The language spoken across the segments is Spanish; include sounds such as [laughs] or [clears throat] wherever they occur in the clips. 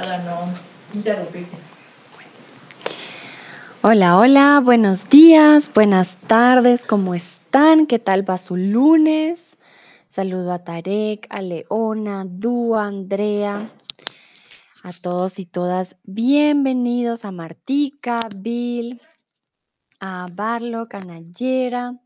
no interrumpirte. Hola, hola, buenos días, buenas tardes, ¿cómo están? ¿Qué tal va su lunes? Saludo a Tarek, a Leona, Dúa, Andrea, a todos y todas. Bienvenidos a Martica, Bill, a Barlock, a Nayera.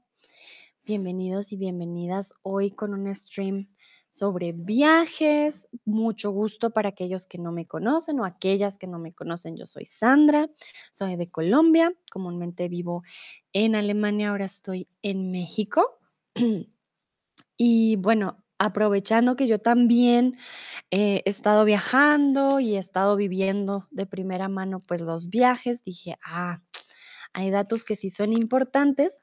Bienvenidos y bienvenidas hoy con un stream sobre viajes. Mucho gusto para aquellos que no me conocen o aquellas que no me conocen. Yo soy Sandra, soy de Colombia, comúnmente vivo en Alemania, ahora estoy en México. [clears throat] Y bueno, aprovechando que yo también eh, he estado viajando y he estado viviendo de primera mano pues los viajes, dije, ah, hay datos que sí son importantes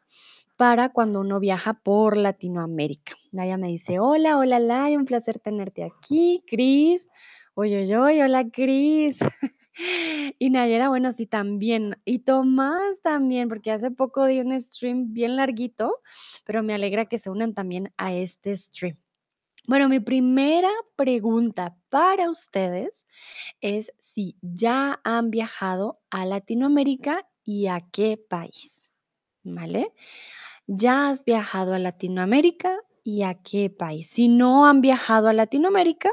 para cuando uno viaja por Latinoamérica. Naya me dice, hola, hola, Laya, un placer tenerte aquí. Cris, oye, oye, oye, hola, Cris. [laughs] y Nayera, bueno, sí, también. Y Tomás también, porque hace poco di un stream bien larguito, pero me alegra que se unan también a este stream. Bueno, mi primera pregunta para ustedes es si ya han viajado a Latinoamérica y a qué país, ¿vale? ¿Ya has viajado a Latinoamérica y a qué país? Si no han viajado a Latinoamérica,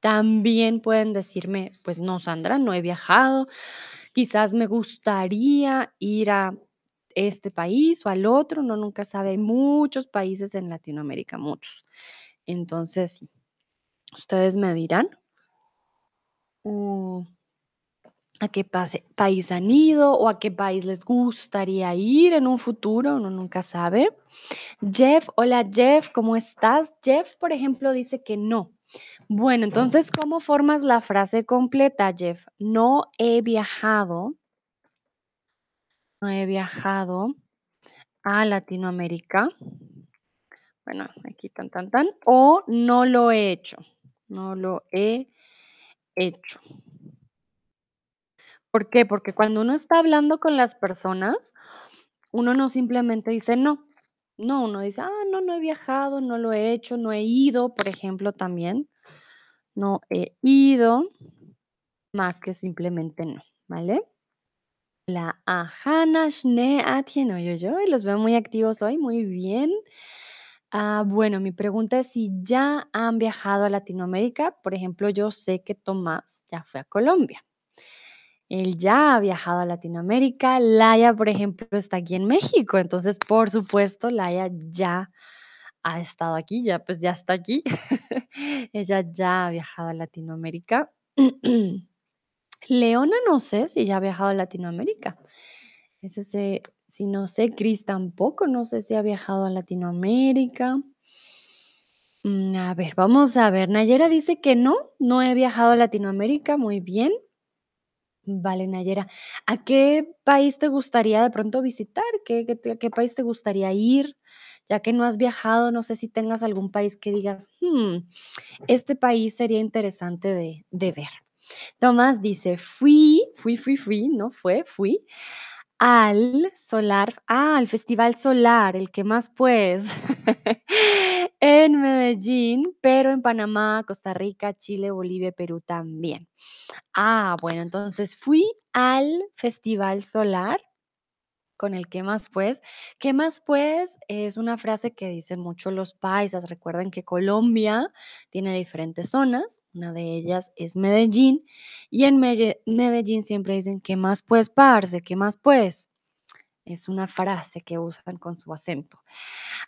también pueden decirme, pues no, Sandra, no he viajado, quizás me gustaría ir a este país o al otro, no nunca sabe, hay muchos países en Latinoamérica, muchos. Entonces, ustedes me dirán. Mm, a qué país han ido o a qué país les gustaría ir en un futuro, uno nunca sabe. Jeff, hola Jeff, ¿cómo estás? Jeff, por ejemplo, dice que no. Bueno, entonces, ¿cómo formas la frase completa, Jeff? No he viajado, no he viajado a Latinoamérica. Bueno, aquí tan, tan, tan. O no lo he hecho, no lo he hecho. ¿Por qué? Porque cuando uno está hablando con las personas, uno no simplemente dice no. No, uno dice, ah, no, no he viajado, no lo he hecho, no he ido, por ejemplo, también. No he ido, más que simplemente no, ¿vale? La Ahana Shne Atien, yo, yo, y los veo muy activos hoy, muy bien. Ah, bueno, mi pregunta es si ya han viajado a Latinoamérica. Por ejemplo, yo sé que Tomás ya fue a Colombia. Él ya ha viajado a Latinoamérica. Laia, por ejemplo, está aquí en México. Entonces, por supuesto, Laia ya ha estado aquí, ya pues ya está aquí. [laughs] Ella ya ha viajado a Latinoamérica. [clears throat] Leona no sé si ya ha viajado a Latinoamérica. Ese si no sé, Cris tampoco, no sé si ha viajado a Latinoamérica. Mm, a ver, vamos a ver. Nayera dice que no, no he viajado a Latinoamérica, muy bien. Vale, Nayera. ¿A qué país te gustaría de pronto visitar? ¿Qué, qué, qué país te gustaría ir? Ya que no has viajado, no sé si tengas algún país que digas, hmm, este país sería interesante de, de ver. Tomás dice, fui, fui, fui, fui, no fue, fui al solar, ah, al Festival Solar, el que más pues, [laughs] en Medellín, pero en Panamá, Costa Rica, Chile, Bolivia, Perú también. Ah, bueno, entonces fui al Festival Solar con el ¿qué más pues? ¿Qué más pues? Es una frase que dicen mucho los paisas. Recuerden que Colombia tiene diferentes zonas. Una de ellas es Medellín. Y en Medellín siempre dicen ¿qué más pues, parce? ¿Qué más pues? Es una frase que usan con su acento.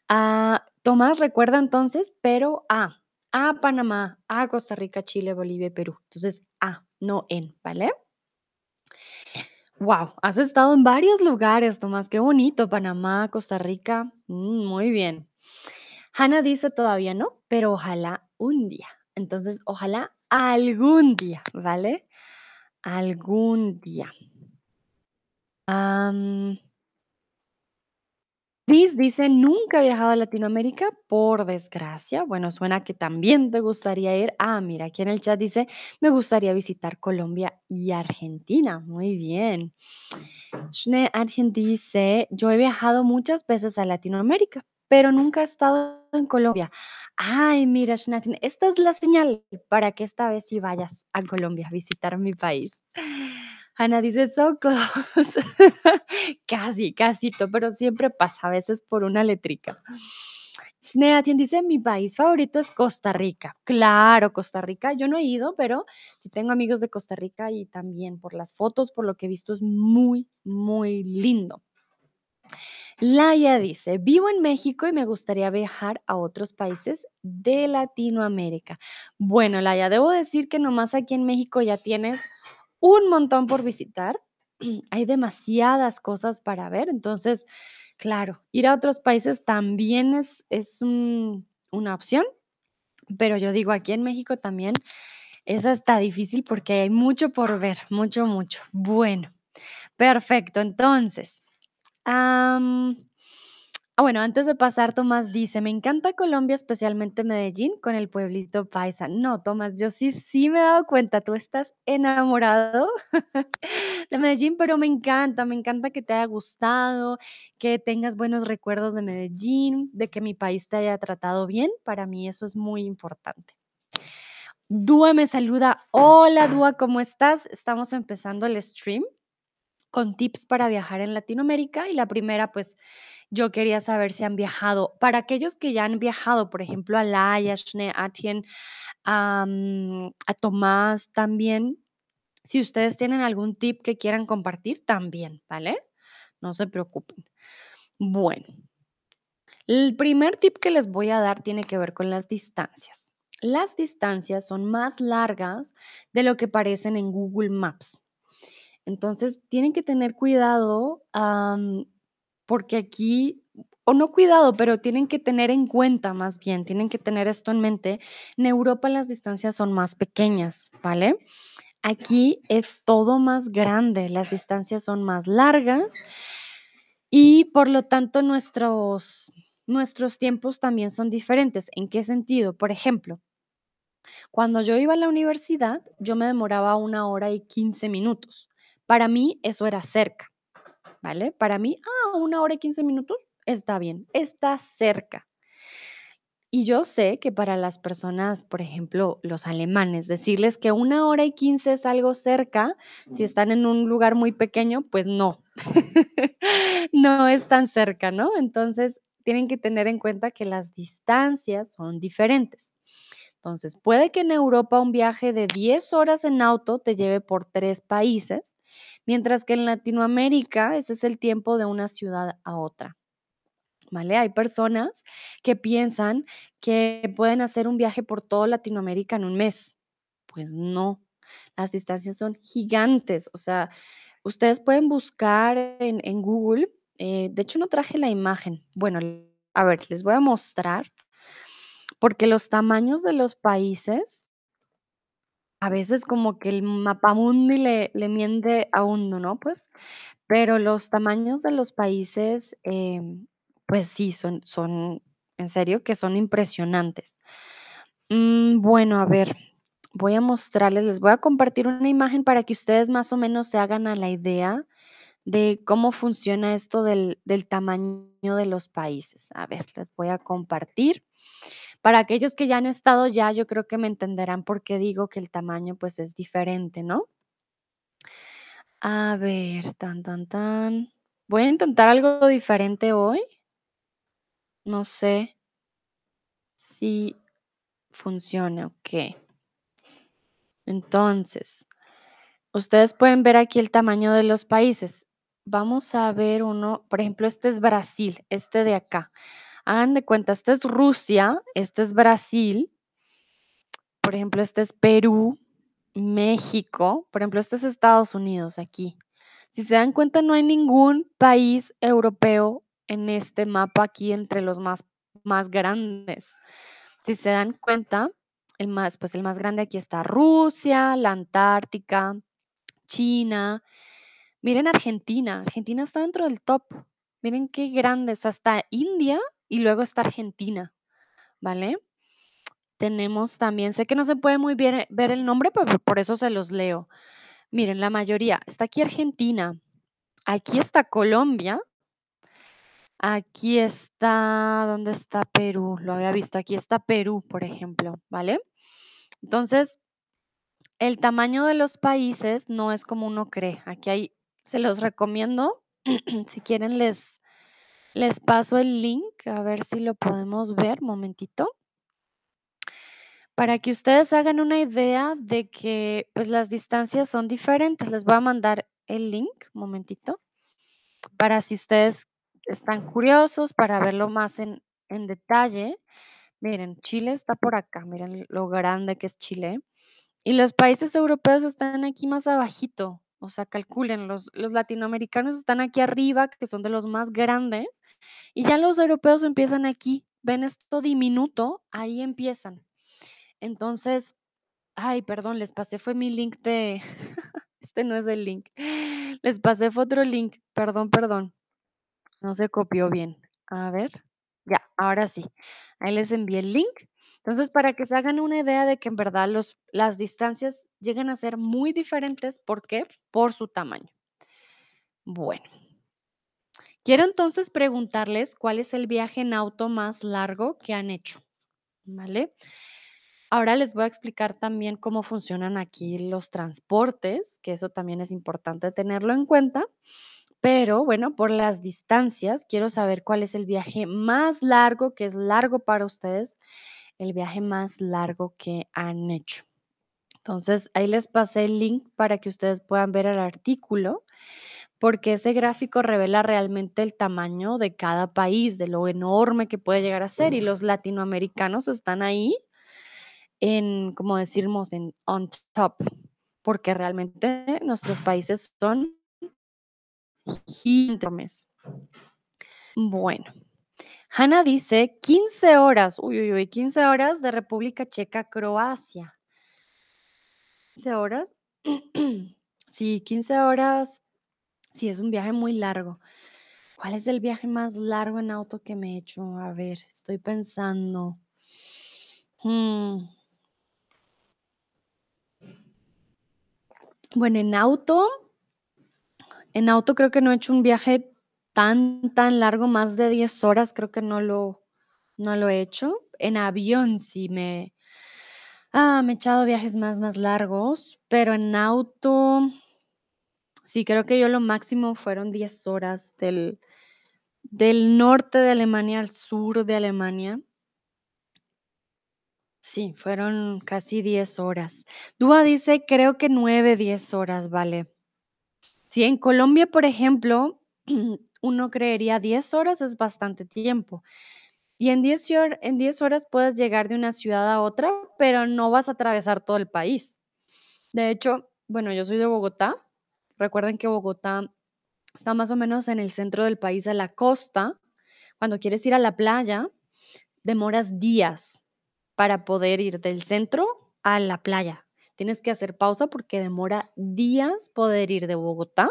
Ah, Tomás recuerda entonces, pero a, a Panamá, a Costa Rica, Chile, Bolivia Perú. Entonces, a, no en, ¿vale? Wow, has estado en varios lugares, Tomás. Qué bonito. Panamá, Costa Rica. Mm, muy bien. Hanna dice todavía no, pero ojalá un día. Entonces, ojalá algún día, ¿vale? Algún día. Chris dice, nunca he viajado a Latinoamérica, por desgracia. Bueno, suena que también te gustaría ir. Ah, mira, aquí en el chat dice, me gustaría visitar Colombia y Argentina. Muy bien. Shne Argen dice, yo he viajado muchas veces a Latinoamérica, pero nunca he estado en Colombia. Ay, mira, Shnatin, esta es la señal para que esta vez sí vayas a Colombia a visitar mi país. Ana dice: "So close". [laughs] Casi, casito, pero siempre pasa, a veces por una letrica. Shneatin dice: "Mi país favorito es Costa Rica". Claro, Costa Rica, yo no he ido, pero sí tengo amigos de Costa Rica y también por las fotos, por lo que he visto, es muy, muy lindo. Laia dice: "Vivo en México y me gustaría viajar a otros países de Latinoamérica". Bueno, Laia, debo decir que nomás aquí en México ya tienes un montón por visitar. [clears throat] Hay demasiadas cosas para ver, entonces, claro, ir a otros países también es es un una opción, pero yo digo, aquí en México también es hasta difícil porque hay mucho por ver, mucho, mucho. Bueno, perfecto. Entonces, am, ah, bueno, antes de pasar, Tomás dice: "Me encanta Colombia, especialmente Medellín, con el pueblito paisa". No, Tomás, yo sí, sí me he dado cuenta, tú estás enamorado [laughs] de Medellín, pero me encanta, me encanta que te haya gustado, que tengas buenos recuerdos de Medellín, de que mi país te haya tratado bien, para mí eso es muy importante. Dúa me saluda. Hola, Dúa, ¿cómo estás? Estamos empezando el stream con tips para viajar en Latinoamérica y la primera, pues, yo quería saber si han viajado. Para aquellos que ya han viajado, por ejemplo, a Laia, Atien, am, a Tomás también, si ustedes tienen algún tip que quieran compartir, también, ¿vale? No se preocupen. Bueno, el primer tip que les voy a dar tiene que ver con las distancias. Las distancias son más largas de lo que parecen en Google Maps. Entonces, tienen que tener cuidado, porque aquí o no cuidado, pero tienen que tener en cuenta, más bien, tienen que tener esto en mente. En Europa las distancias son más pequeñas, ¿vale? Aquí es todo más grande, las distancias son más largas y por lo tanto nuestros nuestros tiempos también son diferentes. ¿En qué sentido? Por ejemplo, cuando yo iba a la universidad, yo me demoraba 1 hora y 15 minutos. Para mí eso era cerca, ¿vale? Para mí, ah, 1 hora y 15 minutos está bien, está cerca. Y yo sé que para las personas, por ejemplo, los alemanes, decirles que 1 hora y 15 es algo cerca, si están en un lugar muy pequeño, pues no. [laughs] No es tan cerca, ¿no? Entonces, tienen que tener en cuenta que las distancias son diferentes. Entonces, puede que en Europa un viaje de 10 horas en auto te lleve por 3 países, mientras que en Latinoamérica ese es el tiempo de una ciudad a otra, ¿vale? Hay personas que piensan que pueden hacer un viaje por todo Latinoamérica en un mes. Pues no, las distancias son gigantes. O sea, ustedes pueden buscar en en Google, eh, de hecho, no traje la imagen. Bueno, a ver, les voy a mostrar porque los tamaños de los países a veces como que el mapamundi le le miente a uno, ¿no? Pues, pero los tamaños de los países, em, pues sí, son son, en serio que son impresionantes. Mm, bueno, a ver, voy a mostrarles, les voy a compartir una imagen para que ustedes más o menos se hagan a la idea de cómo funciona esto del del tamaño de los países. A ver, les voy a compartir. Para aquellos que ya han estado ya, yo creo que me entenderán por qué digo que el tamaño, pues, es diferente, ¿no? A ver, tan, tan, tan. Voy a intentar algo diferente hoy. No sé si funcione o qué. Entonces, ustedes pueden ver aquí el tamaño de los países. Vamos a ver uno, por ejemplo, este es Brasil, este de acá. Hagan de cuenta, este es Rusia, este es Brasil. Por ejemplo, este es Perú, México, por ejemplo, este es Estados Unidos aquí. Si se dan cuenta, no hay ningún país europeo en este mapa aquí entre los más más grandes. Si se dan cuenta, el más, pues, el más grande aquí está Rusia, la Antártica, China. Miren Argentina, Argentina está dentro del top. Miren qué grande, o sea, está India y luego está Argentina, ¿vale? Tenemos también, sé que no se puede muy bien ver el nombre, pero por eso se los leo. Miren, la mayoría, está aquí Argentina, aquí está Colombia Aquí está, ¿dónde está Perú? Lo había visto, aquí está Perú, por ejemplo, ¿vale? Entonces, el tamaño de los países no es como uno cree. Aquí hay, se los recomiendo. [clears throat] si quieren, les, les paso el link, a ver si lo podemos ver, momentito. Para que ustedes hagan una idea de que pues las distancias son diferentes. Les voy a mandar el link, momentito, para si ustedes están curiosos, para verlo más en, en detalle. Miren, Chile está por acá, miren lo grande que es Chile. Y los países europeos están aquí más abajito. O sea, calculen, los, los latinoamericanos están aquí arriba, que son de los más grandes, y ya los europeos empiezan aquí. ¿Ven esto diminuto? Ahí empiezan. Entonces, ay, perdón, les pasé, fue mi link de, [laughs] este no es el link. Les pasé fue otro link, perdón, perdón. No se copió bien. A ver, ya, ahora sí. Ahí les envié el link. Entonces, para que se hagan una idea de que en verdad los, las distancias llegan a ser muy diferentes. ¿Por qué? Por su tamaño. Bueno. Quiero entonces preguntarles cuál es el viaje en auto más largo que han hecho. ¿Vale? Ahora les voy a explicar también cómo funcionan aquí los transportes, que eso también es importante tenerlo en cuenta. Pero bueno, por las distancias, quiero saber cuál es el viaje más largo, que es largo para ustedes, el viaje más largo que han hecho. Entonces, ahí les pasé el link para que ustedes puedan ver el artículo, porque ese gráfico revela realmente el tamaño de cada país, de lo enorme que puede llegar a ser, y los latinoamericanos están ahí en, como decimos, en on top, porque realmente nuestros países son gigantes. Bueno, Hanna dice 15 horas, uy, uy, uy, 15 horas de República Checa, Croacia. 15 horas. [clears throat] sí, 15 horas. Sí, es un viaje muy largo. ¿Cuál es el viaje más largo en auto que me he hecho? A ver, estoy pensando. Hmm. Bueno, en auto, en auto creo que no he hecho un viaje tan, largo, más de 10 horas, creo que no lo, no lo he hecho. En avión sí me, ah, me he echado viajes más, más largos, pero en auto, sí, creo que yo lo máximo fueron 10 horas del, del norte de Alemania al sur de Alemania. Sí, fueron casi 10 horas. Dúa dice, creo que 9, 10 horas, vale. Sí, en Colombia, por ejemplo, [clears throat] uno creería 10 horas es bastante tiempo. Y en 10, hor- en 10 horas puedes llegar de una ciudad a otra, pero no vas a atravesar todo el país. De hecho, bueno, yo soy de Bogotá. Recuerden que Bogotá está más o menos en el centro del país, a la costa. Cuando quieres ir a la playa, demoras días para poder ir del centro a la playa. Tienes que hacer pausa porque demora días poder ir de Bogotá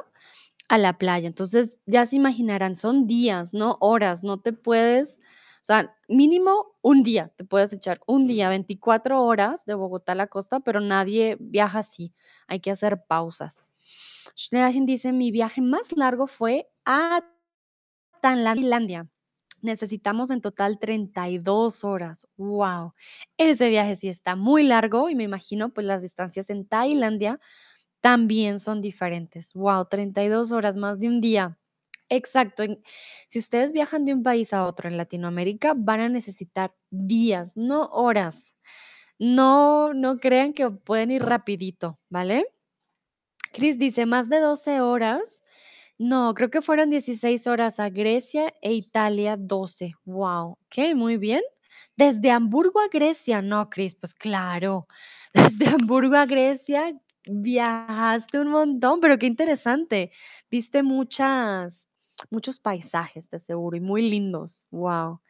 a la playa. Entonces, ya se imaginarán, son días, no horas, no te puedes, o sea, mínimo un día, te puedes echar un día, 24 horas de Bogotá a la costa, pero nadie viaja así, hay que hacer pausas. Schneerchen dice, mi viaje más largo fue a Tailandia. Necesitamos en total 32 horas. Wow. Ese viaje sí está muy largo y me imagino pues las distancias en Tailandia también son diferentes. Wow, 32 horas, más de un día. Exacto. Si ustedes viajan de un país a otro en Latinoamérica, van a necesitar días, no horas. No, no crean que pueden ir rapidito, ¿vale? Chris dice, más de 12 horas. No, creo que fueron 16 horas a Grecia e Italia 12. Wow, ok, muy bien. Desde Hamburgo a Grecia, no, Cris, pues claro. [laughs] Desde Hamburgo a Grecia viajaste un montón, pero qué interesante. Viste muchas, muchos paisajes de seguro y muy lindos. Wow.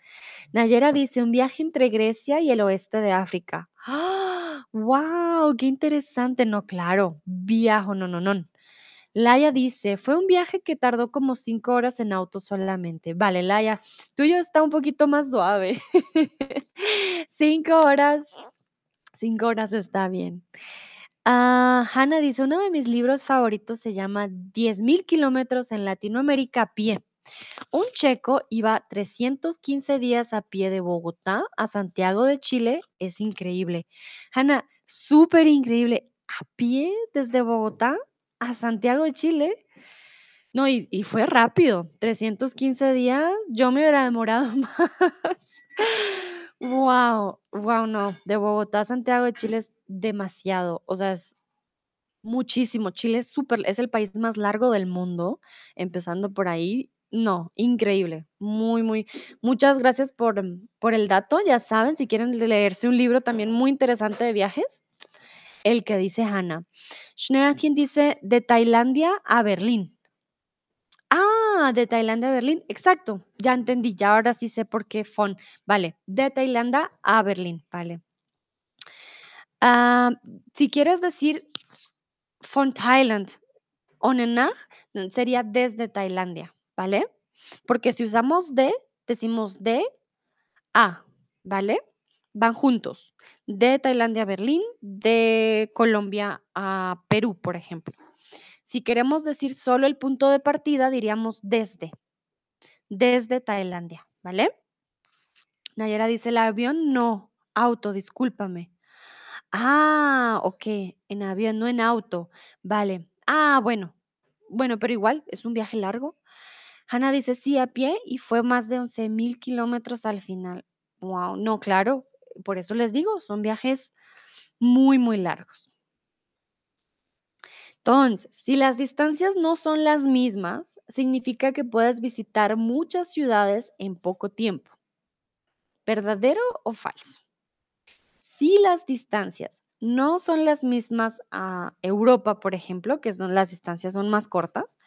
Nayera dice un viaje entre Grecia y el oeste de África. ¡Ah! ¡Wow! ¡Qué interesante! No, claro, viajo, no, no, no. Laia dice, fue un viaje que tardó como cinco horas en auto solamente. Vale, Laia, tuyo está un poquito más suave. [laughs] cinco horas, cinco horas está bien. Ah, Hannah dice, uno de mis libros favoritos se llama 10.000 kilómetros en Latinoamérica a pie. Un checo iba 315 días a pie de Bogotá a Santiago de Chile. Es increíble. Hanna, súper increíble. A pie desde Bogotá a Santiago de Chile. No, y, y fue rápido. 315 días. Yo me hubiera demorado [laughs] más. Wow, wow, no. De Bogotá a Santiago de Chile es demasiado. O sea, es muchísimo. Chile es súper, es el país más largo del mundo, empezando por ahí. No, increíble. Muy, muy. Muchas gracias por, por el dato. Ya saben, si quieren leerse un libro también muy interesante de viajes, el que dice Hannah. Schneerkin dice de Tailandia a Berlín. Ah, de Tailandia a Berlín. Exacto, ya entendí. Ya ahora sí sé por qué FON. Vale, de Tailandia a Berlín. Vale. Ah, si quieres decir von Thailand o nach, sería desde Tailandia, ¿vale? Porque si usamos de, decimos de a, ¿vale? Van juntos. De Tailandia a Berlín, de Colombia a Perú, por ejemplo. Si queremos decir solo el punto de partida, diríamos desde. Desde Tailandia, ¿vale? Nayera dice, el avión no, auto, discúlpame. Ah, ok, en avión, no en auto. Vale. Ah, bueno. Bueno, pero igual, es un viaje largo. Hanna dice, sí, a pie y fue más de 11 mil kilómetros al final. Wow, no, claro, por eso les digo, son viajes muy, muy largos. Entonces, si las distancias no son las mismas, significa que puedes visitar muchas ciudades en poco tiempo. ¿Verdadero o falso? Si las distancias no son las mismas a Europa, por ejemplo, que las distancias son más cortas,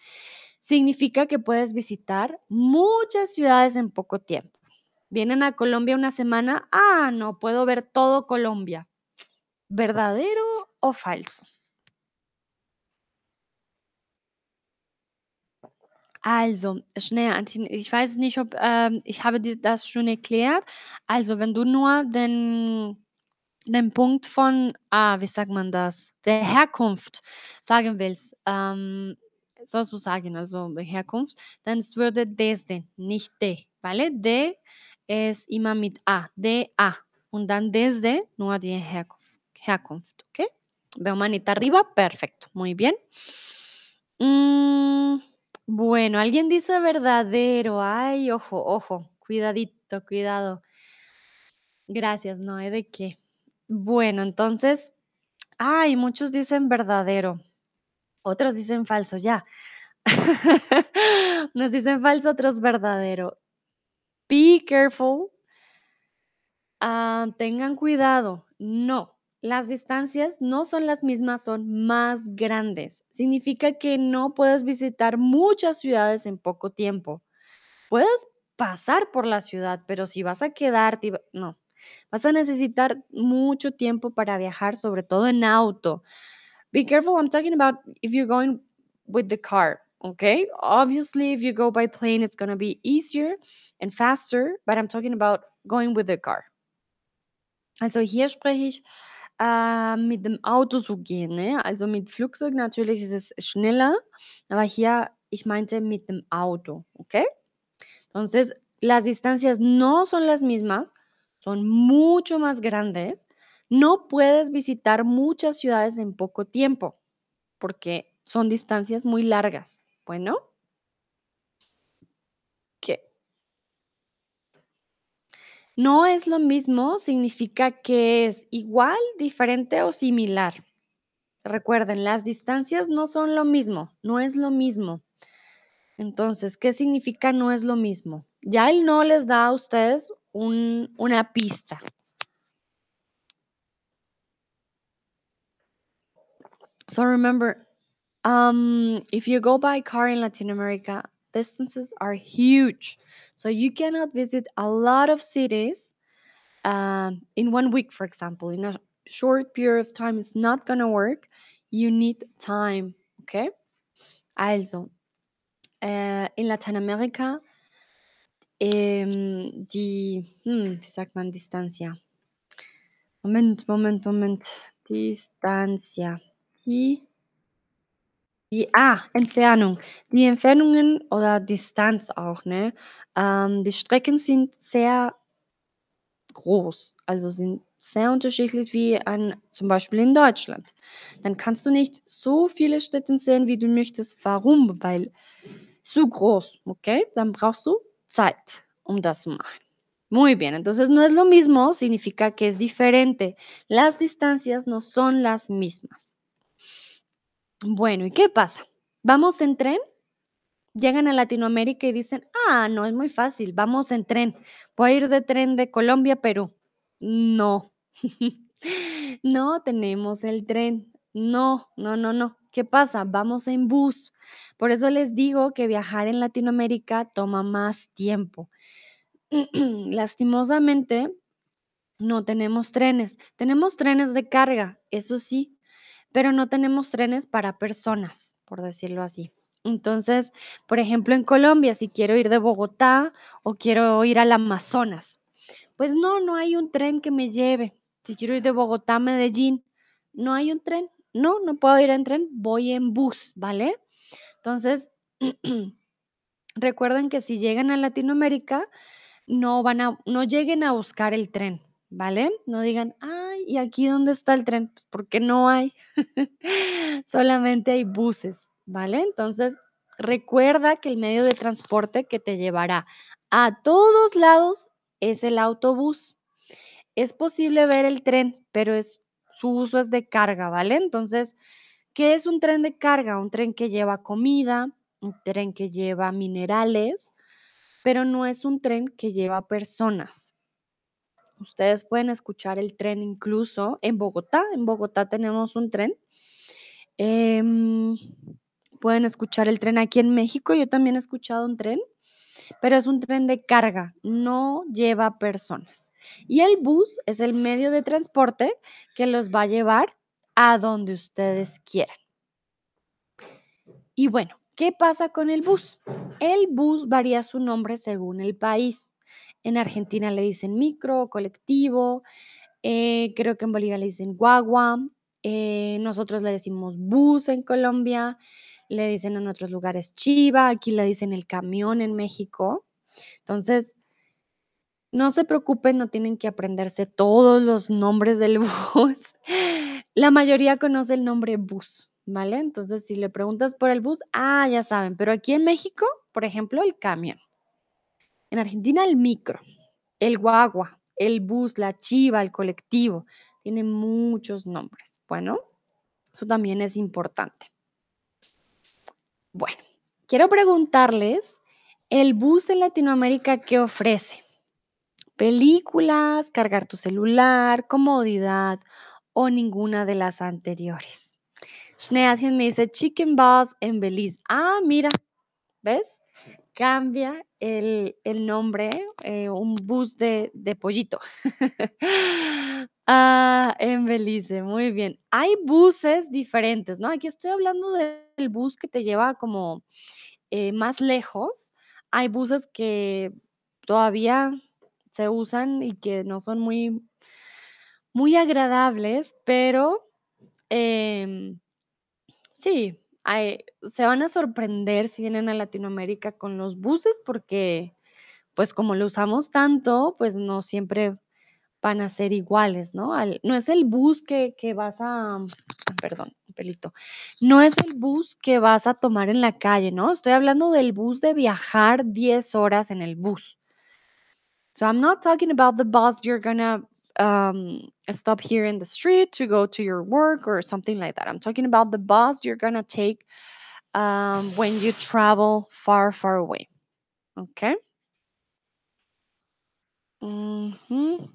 significa que puedes visitar muchas ciudades en poco tiempo. Vienen a Colombia una semana, ah, no puedo ver todo Colombia. ¿Verdadero o falso? Also, schnell, Antin, ich weiß nicht, ob ähm, ich habe dir das schon erklärt. Also, wenn du nur den, den Punkt von, ah, wie sagt man das, der Herkunft sagen willst, ähm, sollst du sagen, also Herkunft, dann es würde desde, nicht de, ¿vale? De es immer mit A, de A. Und dann desde, nur die Herkunft, Herkunft ¿ok? Veo manita arriba, perfecto, muy bien. Mm, bueno, alguien dice verdadero. Ay, ojo, ojo, cuidadito, cuidado. Gracias, no hay de qué. Bueno, entonces, ay, muchos dicen verdadero. Otros dicen falso, ya. [laughs] Nos dicen falso, otros verdadero. Be careful. Ah, tengan cuidado. No, las distancias no son las mismas, son más grandes. Significa que no puedes visitar muchas ciudades en poco tiempo. Puedes pasar por la ciudad, pero si vas a quedarte, no, vas a necesitar mucho tiempo para viajar, sobre todo en auto. Be careful, I'm talking about if you're going with the car, okay? Obviously, if you go by plane, it's going to be easier and faster, but I'm talking about going with the car. Also hier spreche äh, mit dem Auto zu gehen, ne? Also mit Flugzeug natürlich ist es schneller, aber hier ich meinte mit dem Auto, ¿ok? Entonces, las distancias no son las mismas, son mucho más grandes. No puedes visitar muchas ciudades en poco tiempo porque son distancias muy largas. Bueno. No es lo mismo, significa que es igual, diferente o similar. Recuerden, las distancias no son lo mismo, no es lo mismo. Entonces, ¿qué significa no es lo mismo? Ya él no les da a ustedes un, una pista. So remember, um, if you go by car in Latin America, distances are huge. So you cannot visit a lot of cities um, in one week, for example. In a short period of time, it's not going to work. You need time, okay? Also, äh, in Lateinamerika ähm, die, hm, wie sagt man Distancia? Moment, Moment, Moment. Distancia. Die Die ah, Entfernung. Die Entfernungen oder Distanz auch, ne? Ähm, die Strecken sind sehr groß, also sind sehr unterschiedlich wie an zum Beispiel in Deutschland. Dann kannst du nicht so viele Städte sehen, wie du möchtest. Warum? Weil zu groß, ¿okey? Dann brauchst du Zeit, um das zu machen. Muy bien, entonces no es lo mismo, significa que es diferente. Las distancias no son las mismas. Bueno, ¿y qué pasa? ¿Vamos en tren? Llegan a Latinoamérica y dicen, ah, no, es muy fácil, vamos en tren. Voy a ir de tren de Colombia a Perú. No, [laughs] no tenemos el tren. No, no, no, no. ¿Qué pasa? Vamos en bus. Por eso les digo que viajar en Latinoamérica toma más tiempo. [clears throat] Lastimosamente, no tenemos trenes. Tenemos trenes de carga, eso sí, pero no tenemos trenes para personas, por decirlo así. Entonces, por ejemplo, en Colombia, si quiero ir de Bogotá o quiero ir al Amazonas, pues no, no hay un tren que me lleve. Si quiero ir de Bogotá a Medellín, no hay un tren. No, no puedo ir en tren, voy en bus, ¿vale? Entonces, [clears throat] recuerden que si llegan a Latinoamérica, no van a, no lleguen a buscar el tren, ¿vale? No digan, ay, ¿y aquí dónde está el tren? Pues porque no hay. [laughs] Solamente hay buses, ¿vale? Entonces, recuerda que el medio de transporte que te llevará a todos lados es el autobús. Es posible ver el tren, pero su uso es de carga, ¿vale? Entonces, ¿qué es un tren de carga? Un tren que lleva comida, un tren que lleva minerales, pero no es un tren que lleva personas. Ustedes pueden escuchar el tren incluso en Bogotá. En Bogotá tenemos un tren. Em, pueden escuchar el tren aquí en México. Yo también he escuchado un tren, pero es un tren de carga, no lleva personas. Y el bus es el medio de transporte que los va a llevar a donde ustedes quieran. Y bueno, ¿qué pasa con el bus? El bus varía su nombre según el país. En Argentina le dicen micro, colectivo, eh, creo que en Bolivia le dicen guagua, eh, nosotros le decimos bus en Colombia, le dicen en otros lugares chiva, aquí le dicen el camión en México. Entonces, no se preocupen, no tienen que aprenderse todos los nombres del [laughs] bus. La mayoría conoce el nombre bus, ¿vale? Entonces, si le preguntas por el bus, ah, ya saben, pero aquí en México, por ejemplo, el camión. En Argentina, el micro, el guagua, el bus, la chiva, el colectivo. Tiene muchos nombres. Bueno, eso también es importante. Bueno, quiero preguntarles, ¿el bus en Latinoamérica qué ofrece? Películas, cargar tu celular, comodidad o ninguna de las anteriores. Schneadchen me dice Chicken Bus en Belize. Ah, mira, ¿ves? Cambia el, el nombre, eh, un bus de, de pollito. [laughs] ah, en Belice, muy bien. Hay buses diferentes, ¿no? Aquí estoy hablando del bus que te lleva como eh, más lejos. Hay buses que todavía se usan y que no son muy, muy agradables, pero em, sí, se van a sorprender si vienen a Latinoamérica con los buses porque, pues como lo usamos tanto, pues no siempre van a ser iguales, ¿no? Al- no es el bus que, que vas a, ah, perdón, un pelito, no es el bus que vas a tomar en la calle, ¿no? Estoy hablando del bus de viajar 10 horas en el bus. So I'm not talking about the bus you're gonna um, stop here in the street to go to your work or something like that. I'm talking about the bus you're gonna take um, when you travel far, far away. Okay. Ujú.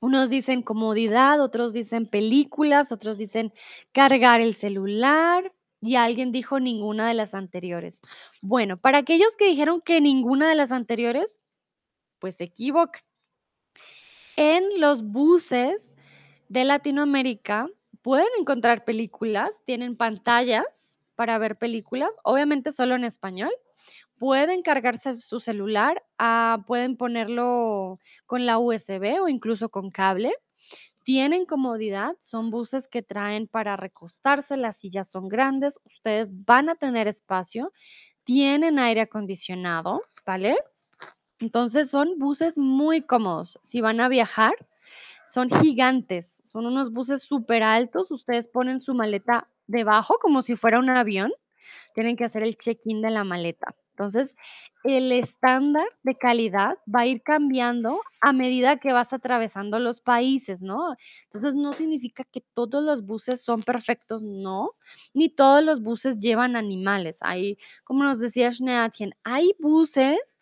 Unos dicen comodidad, otros dicen películas, otros dicen cargar el celular y alguien dijo ninguna de las anteriores. Bueno, para aquellos que dijeron que ninguna de las anteriores, pues se equivocan. En los buses de Latinoamérica pueden encontrar películas, tienen pantallas para ver películas, obviamente solo en español. Pueden cargarse su celular, ah, pueden ponerlo con la USB o incluso con cable. tienen comodidad, son buses que traen para recostarse, las sillas son grandes, ustedes van a tener espacio, tienen aire acondicionado, ¿vale? Entonces son buses muy cómodos. Si van a viajar, son gigantes, son unos buses súper altos, ustedes ponen su maleta debajo como si fuera un avión, tienen que hacer el check-in de la maleta. Entonces, el estándar de calidad va a ir cambiando a medida que vas atravesando los países, ¿no? Entonces, no significa que todos los buses son perfectos, no, ni todos los buses llevan animales. Hay, como nos decía Schneatien, hay buses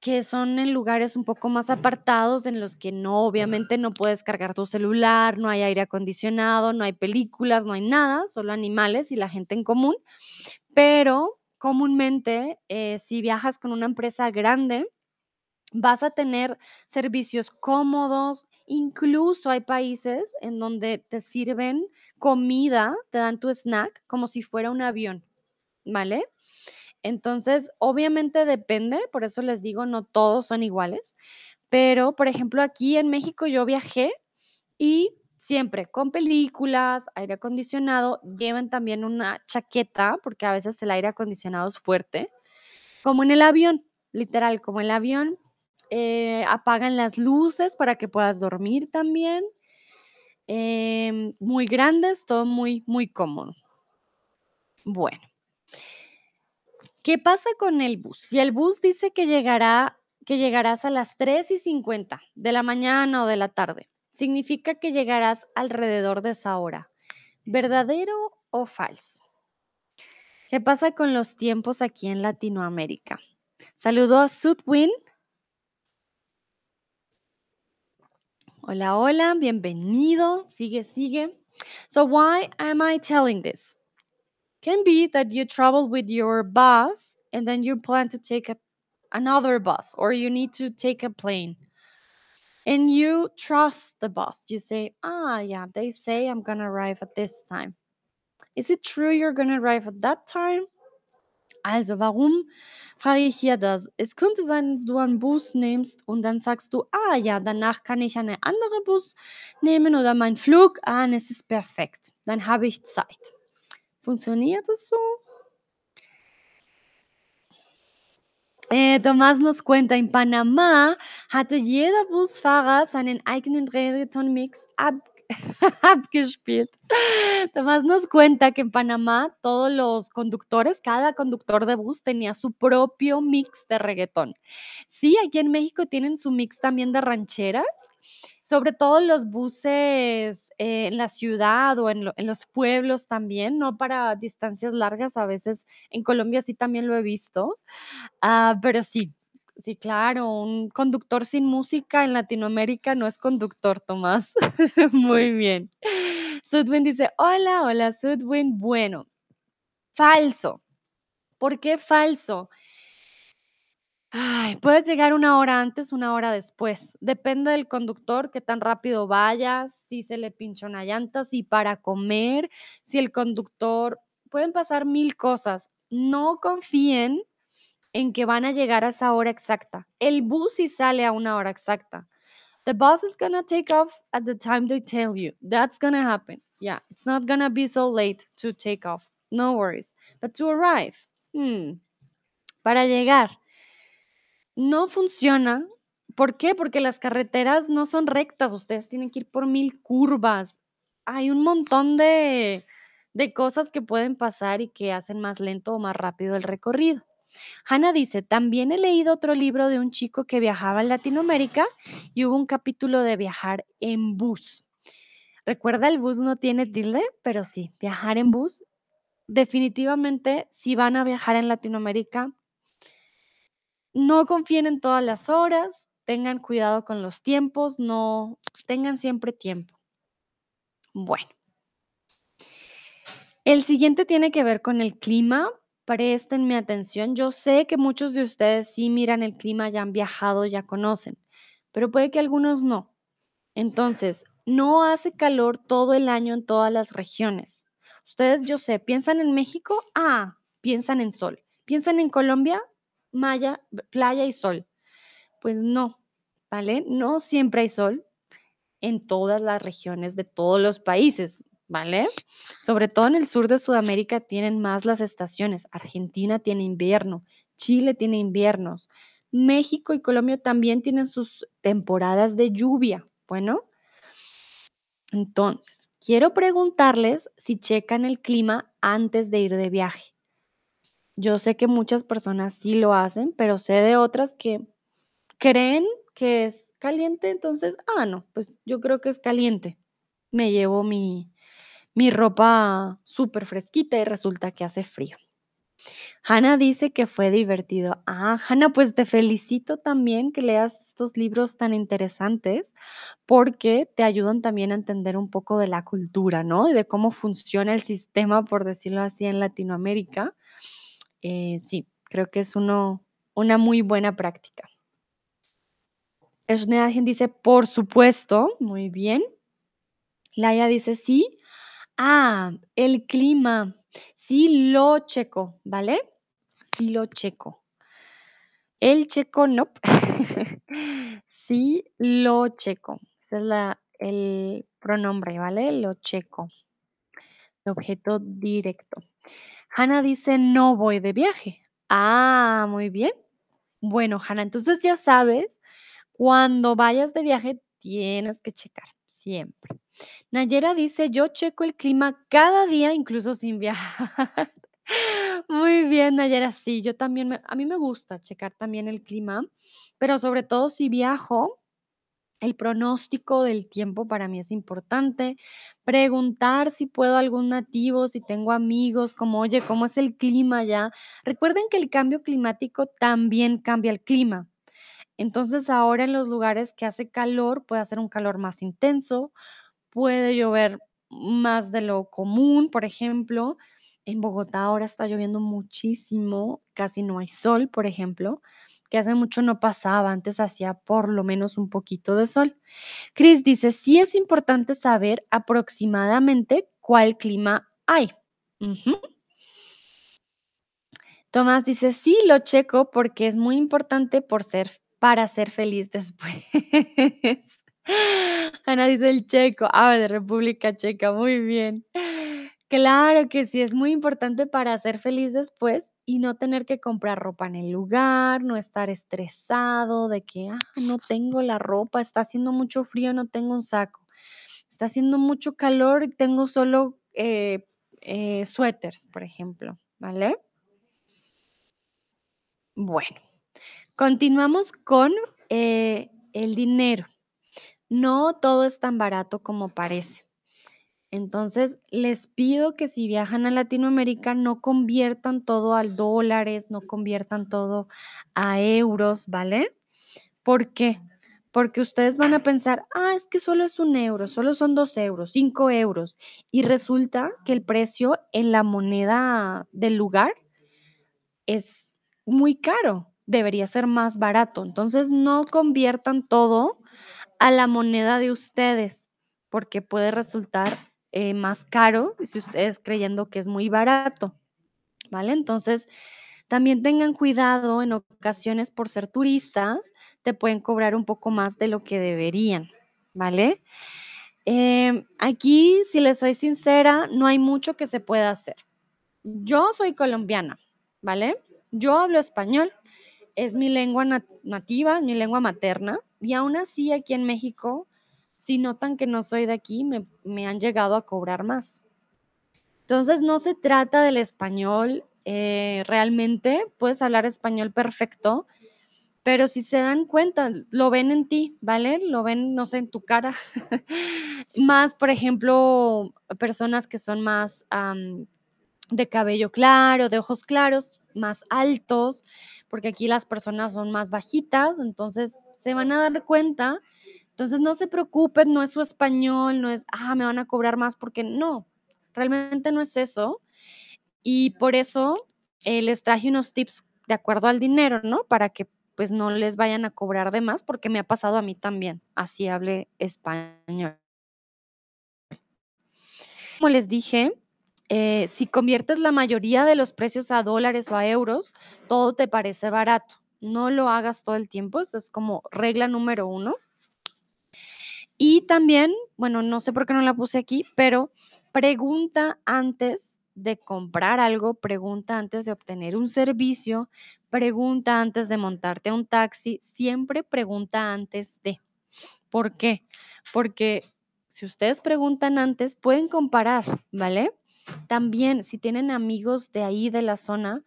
que son en lugares un poco más apartados en los que no, obviamente no puedes cargar tu celular, no hay aire acondicionado, no hay películas, no hay nada, solo animales y la gente en común. Pero comúnmente, eh, si viajas con una empresa grande, vas a tener servicios cómodos, incluso hay países en donde te sirven comida, te dan tu snack como si fuera un avión, ¿vale? Entonces, obviamente depende, por eso les digo, no todos son iguales, pero por ejemplo, aquí en México yo viajé y siempre con películas, aire acondicionado, lleven también una chaqueta, porque a veces el aire acondicionado es fuerte, como en el avión, literal, como el avión, eh, apagan las luces para que puedas dormir también. Em, muy grandes, todo muy, muy cómodo. Bueno. ¿Qué pasa con el bus? Si el bus dice que llegará que llegarás a las 3 y 50 de la mañana o de la tarde, significa que llegarás alrededor de esa hora. ¿Verdadero o falso? ¿Qué pasa con los tiempos aquí en Latinoamérica? Saludo a Sudwin. Hola, hola, bienvenido. Sigue, sigue. So why am I telling this? Can be that you travel with your bus and then you plan to take a, another bus or you need to take a plane. And you trust the bus. You say, ah, yeah, they say I'm going to arrive at this time. Is it true you're going to arrive at that time? Also, warum frage ich hier das? Es könnte sein, dass du einen Bus nimmst und dann sagst du, ah ja, danach kann ich einen anderen Bus nehmen oder mein Flug, ah, es ist perfekt. Dann habe ich Zeit. ¿Funktioniert das so? Eh, Tomás nos cuenta, en Panamá hatte jeder Busfahrer seinen eigenen Reggaeton-Mix ab [laughs] abgespielt. Tomás nos cuenta que en Panamá todos los conductores, cada conductor de bus tenía su propio mix de reggaetón. Sí, aquí en México tienen su mix también de rancheras, sobre todo los buses eh, en la ciudad o en, lo- en los pueblos también, no para distancias largas, a veces en Colombia sí también lo he visto. Ah, pero sí, sí, claro, un conductor sin música en Latinoamérica no es conductor, Tomás. [laughs] Muy bien. Sudwin dice, hola, hola, Sudwin. Bueno, falso. ¿Por qué falso? Ay, puedes llegar una hora antes, una hora después. Depende del conductor, qué tan rápido vayas, si se le pincha una llanta, si para comer, si el conductor... Pueden pasar mil cosas. No confíen en que van a llegar a esa hora exacta. El bus sí sale a una hora exacta. The bus is gonna take off at the time they tell you. That's gonna happen. Yeah, it's not gonna be so late to take off. No worries. But to arrive, hmm, para llegar, no funciona. ¿Por qué? Porque las carreteras no son rectas. Ustedes tienen que ir por mil curvas. Hay un montón de, de cosas que pueden pasar y que hacen más lento o más rápido el recorrido. Hannah dice, también he leído otro libro de un chico que viajaba a Latinoamérica y hubo un capítulo de viajar en bus. Recuerda, el bus no tiene tilde, pero sí, viajar en bus. Definitivamente, si van a viajar en Latinoamérica, no confíen en todas las horas, tengan cuidado con los tiempos, no tengan siempre tiempo. Bueno. El siguiente tiene que ver con el clima. Préstenme atención. Yo sé que muchos de ustedes sí miran el clima, ya han viajado, ya conocen, pero puede que algunos no. Entonces, no hace calor todo el año en todas las regiones. Ustedes, yo sé, piensan en México, ah, piensan en sol. Piensan en Colombia, maya, playa y sol. Pues no, ¿vale? No siempre hay sol. en todas las regiones de todos los países, ¿vale? Sobre todo en el sur de Sudamérica tienen más las estaciones. Argentina tiene invierno, Chile tiene inviernos, México y Colombia también tienen sus temporadas de lluvia. Bueno, entonces, quiero preguntarles si checan el clima antes de ir de viaje. Yo sé que muchas personas sí lo hacen, pero sé de otras que creen que es caliente, entonces, ah, no, pues yo creo que es caliente. Me llevo mi, mi ropa súper fresquita y resulta que hace frío. Hanna dice que fue divertido. Ah, Hanna, pues te felicito también que leas estos libros tan interesantes porque te ayudan también a entender un poco de la cultura, ¿no? Y de cómo funciona el sistema, por decirlo así, en Latinoamérica. Eh, sí, creo que es uno, una muy buena práctica. Schneagen dice, por supuesto, muy bien. Laia dice, sí. Ah, el clima. Sí lo checo, ¿vale? Sí lo checo. El checo, no. [laughs] sí lo checo. Ese es la, el pronombre, ¿vale? Lo checo. El objeto directo. Hanna dice, no voy de viaje. Ah, muy bien. Bueno, Hanna, entonces ya sabes, cuando vayas de viaje tienes que checar, siempre. Nayera dice, yo checo el clima cada día, incluso sin viajar. [laughs] Muy bien, Nayera, sí, yo también, me- a mí me gusta checar también el clima, pero sobre todo si viajo, el pronóstico del tiempo para mí es importante. Preguntar si puedo algún nativo, si tengo amigos, como, oye, ¿cómo es el clima ya? Recuerden que el cambio climático también cambia el clima. Entonces ahora en los lugares que hace calor puede hacer un calor más intenso, puede llover más de lo común, por ejemplo. En Bogotá ahora está lloviendo muchísimo, casi no hay sol, por ejemplo, que hace mucho no pasaba, antes hacía por lo menos un poquito de sol. Chris dice, sí es importante saber aproximadamente cuál clima hay. Tomás dice, sí, lo checo porque es muy importante por ser, para ser feliz después. [laughs] Ana dice el checo, ah, de República Checa, muy bien. Claro que sí, es muy importante para ser feliz después y no tener que comprar ropa en el lugar, no estar estresado de que, ah, no tengo la ropa, está haciendo mucho frío, no tengo un saco, está haciendo mucho calor y tengo solo eh, eh, suéteres, por ejemplo, ¿vale? Bueno, continuamos con eh, el dinero. No todo es tan barato como parece. Entonces, les pido que si viajan a Latinoamérica no conviertan todo al dólares, no conviertan todo a euros, ¿vale? ¿Por qué? Porque ustedes van a pensar, ah, es que solo es un euro, solo son dos euros, cinco euros. Y resulta que el precio en la moneda del lugar es muy caro, debería ser más barato. Entonces, no conviertan todo a la moneda de ustedes, porque puede resultar eh, más caro si ustedes creyendo que es muy barato, ¿vale? Entonces, también tengan cuidado, en ocasiones por ser turistas, te pueden cobrar un poco más de lo que deberían, ¿vale? Em, aquí, si les soy sincera, no hay mucho que se pueda hacer. Yo soy colombiana, ¿vale? Yo hablo español, es mi lengua nat- nativa, mi lengua materna, y aún así aquí en México, si notan que no soy de aquí, me, me han llegado a cobrar más. Entonces, no se trata del español, eh, realmente puedes hablar español perfecto, pero si se dan cuenta, lo ven en ti, ¿vale? Lo ven, no sé, en tu cara. [laughs] Más, por ejemplo, personas que son más de cabello claro, de ojos claros, más altos, porque aquí las personas son más bajitas, entonces se van a dar cuenta. Entonces no se preocupen, no es su español, no es, ah, me van a cobrar más porque no, realmente no es eso. Y por eso eh, les traje unos tips de acuerdo al dinero, ¿no? Para que pues no les vayan a cobrar de más, porque me ha pasado a mí también, así hable español. Como les dije, eh, si conviertes la mayoría de los precios a dólares o a euros, todo te parece barato. No lo hagas todo el tiempo, esa es como regla número uno. Y también, bueno, no sé por qué no la puse aquí, pero pregunta antes de comprar algo, pregunta antes de obtener un servicio, pregunta antes de montarte a un taxi, siempre pregunta antes de. ¿Por qué? Porque si ustedes preguntan antes, pueden comparar, ¿vale? También, si tienen amigos de ahí, de la zona,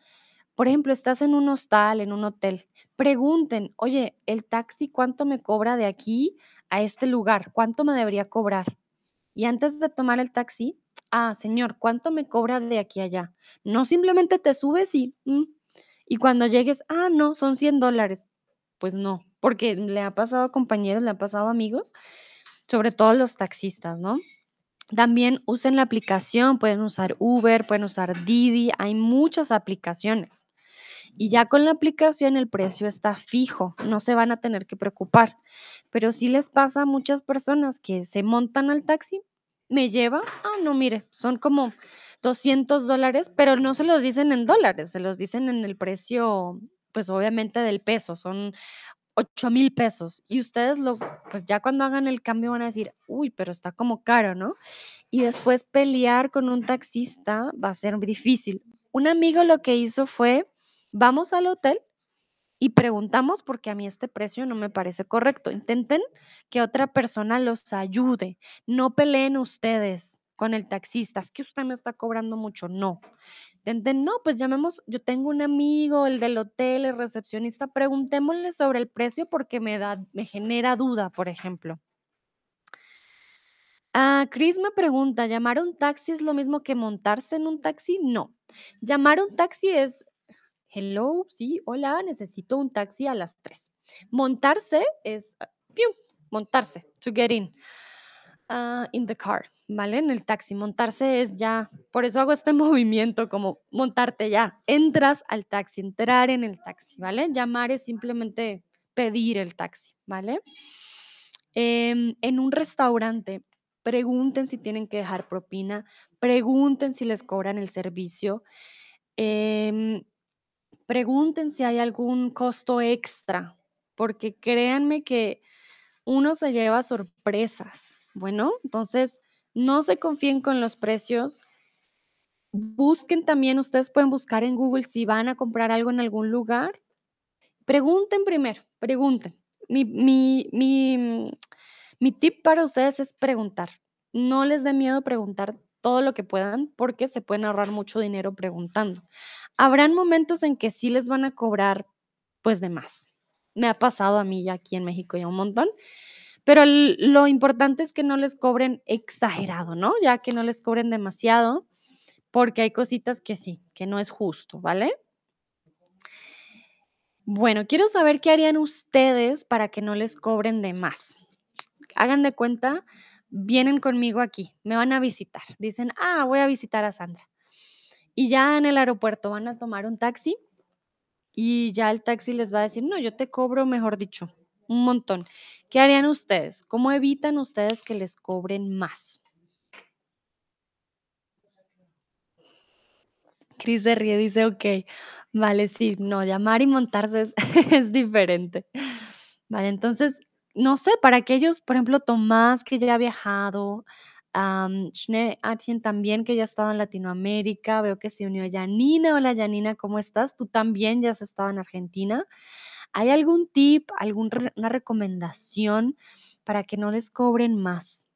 por ejemplo, estás en un hostal, en un hotel, pregunten, oye, el taxi, ¿cuánto me cobra de aquí a este lugar? ¿Cuánto me debería cobrar? Y antes de tomar el taxi, ah, señor, ¿cuánto me cobra de aquí allá? No simplemente te subes y, mm, y cuando llegues, ah, no, son 100 dólares. Pues no, porque le ha pasado a compañeros, le ha pasado a amigos, sobre todo los taxistas, ¿no? También usen la aplicación, pueden usar Uber, pueden usar Didi, hay muchas aplicaciones. Y ya con la aplicación el precio está fijo, no se van a tener que preocupar. Pero sí les pasa a muchas personas que se montan al taxi, me lleva, ah, no, mire, son como 200 dólares, pero no se los dicen en dólares, se los dicen en el precio, pues obviamente del peso, son 8 mil pesos. Y ustedes lo, pues ya cuando hagan el cambio van a decir, uy, pero está como caro, ¿no? Y después pelear con un taxista va a ser difícil. Un amigo lo que hizo fue, vamos al hotel y preguntamos porque a mí este precio no me parece correcto. Intenten que otra persona los ayude. No peleen ustedes con el taxista. Es que usted me está cobrando mucho. No. Intenten, no, pues llamemos, yo tengo un amigo, el del hotel, el recepcionista, preguntémosle sobre el precio porque me da, me genera duda, por ejemplo. Ah, Chris me pregunta, ¿llamar un taxi es lo mismo que montarse en un taxi? No. Llamar un taxi es Hello, sí, hola, necesito un taxi a las 3. Montarse es, ah, piu, montarse, to get in, ah, in the car, ¿vale? En el taxi. Montarse es ya, por eso hago este [laughs] movimiento como montarte ya. Entras al taxi, entrar en el taxi, ¿vale? Llamar es simplemente pedir el taxi, ¿vale? Em, en un restaurante, pregunten si tienen que dejar propina, pregunten si les cobran el servicio. Em, Pregunten si hay algún costo extra, porque créanme que uno se lleva sorpresas. Bueno, entonces no se confíen con los precios. Busquen también, ustedes pueden buscar en Google si van a comprar algo en algún lugar. Pregunten primero, pregunten. Mi, mi, mi, mi tip para ustedes es preguntar. No les dé miedo preguntar todo lo que puedan porque se pueden ahorrar mucho dinero preguntando. Habrán momentos en que sí les van a cobrar, pues, de más. Me ha pasado a mí ya aquí en México ya un montón, pero lo importante es que no les cobren exagerado, ¿no? Ya que no les cobren demasiado, porque hay cositas que sí, que no es justo, ¿vale? Bueno, quiero saber qué harían ustedes para que no les cobren de más. Hagan de cuenta, vienen conmigo aquí, me van a visitar. Dicen: "Ah, voy a visitar a Sandra". Y ya en el aeropuerto van a tomar un taxi y ya el taxi les va a decir, no, yo te cobro, mejor dicho, un montón. ¿Qué harían ustedes? ¿Cómo evitan ustedes que les cobren más? Cris se ríe, dice, ok, vale, sí, no, llamar y montarse es, [laughs] es diferente. Vale, entonces, no sé, para aquellos, por ejemplo, Tomás, que ya ha viajado, Atien también, que ya ha estado en Latinoamérica, veo que se unió Janina. Hola, Janina, ¿cómo estás? Tú también ya has estado en Argentina. ¿Hay algún tip, alguna recomendación para que no les cobren más?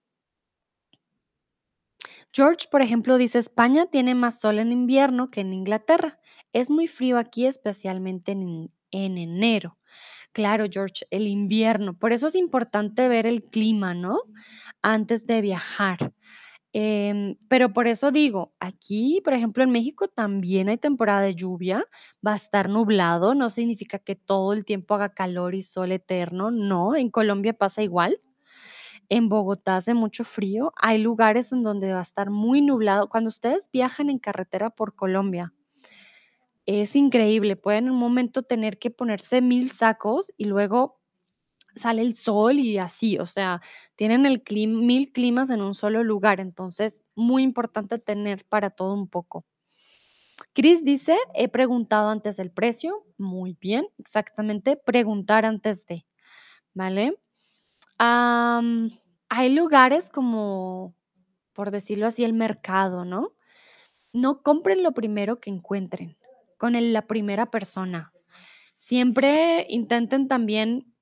George, por ejemplo, dice, España tiene más sol en invierno que en Inglaterra. Es muy frío aquí, especialmente en, en enero. Claro, George, el invierno. Por eso es importante ver el clima, ¿no? Antes de viajar. Em, pero por eso digo, aquí, por ejemplo, en México también hay temporada de lluvia, va a estar nublado, no significa que todo el tiempo haga calor y sol eterno, no, en Colombia pasa igual. En Bogotá hace mucho frío, hay lugares en donde va a estar muy nublado. Cuando ustedes viajan en carretera por Colombia, es increíble, pueden en un momento tener que ponerse mil sacos y luego sale el sol y así, o sea, tienen el mil climas en un solo lugar, entonces muy importante tener para todo un poco. Chris dice, he preguntado antes del precio, muy bien, exactamente, preguntar antes de, ¿vale? hay lugares como, por decirlo así, el mercado, ¿no? No compren lo primero que encuentren con la primera persona. Siempre intenten también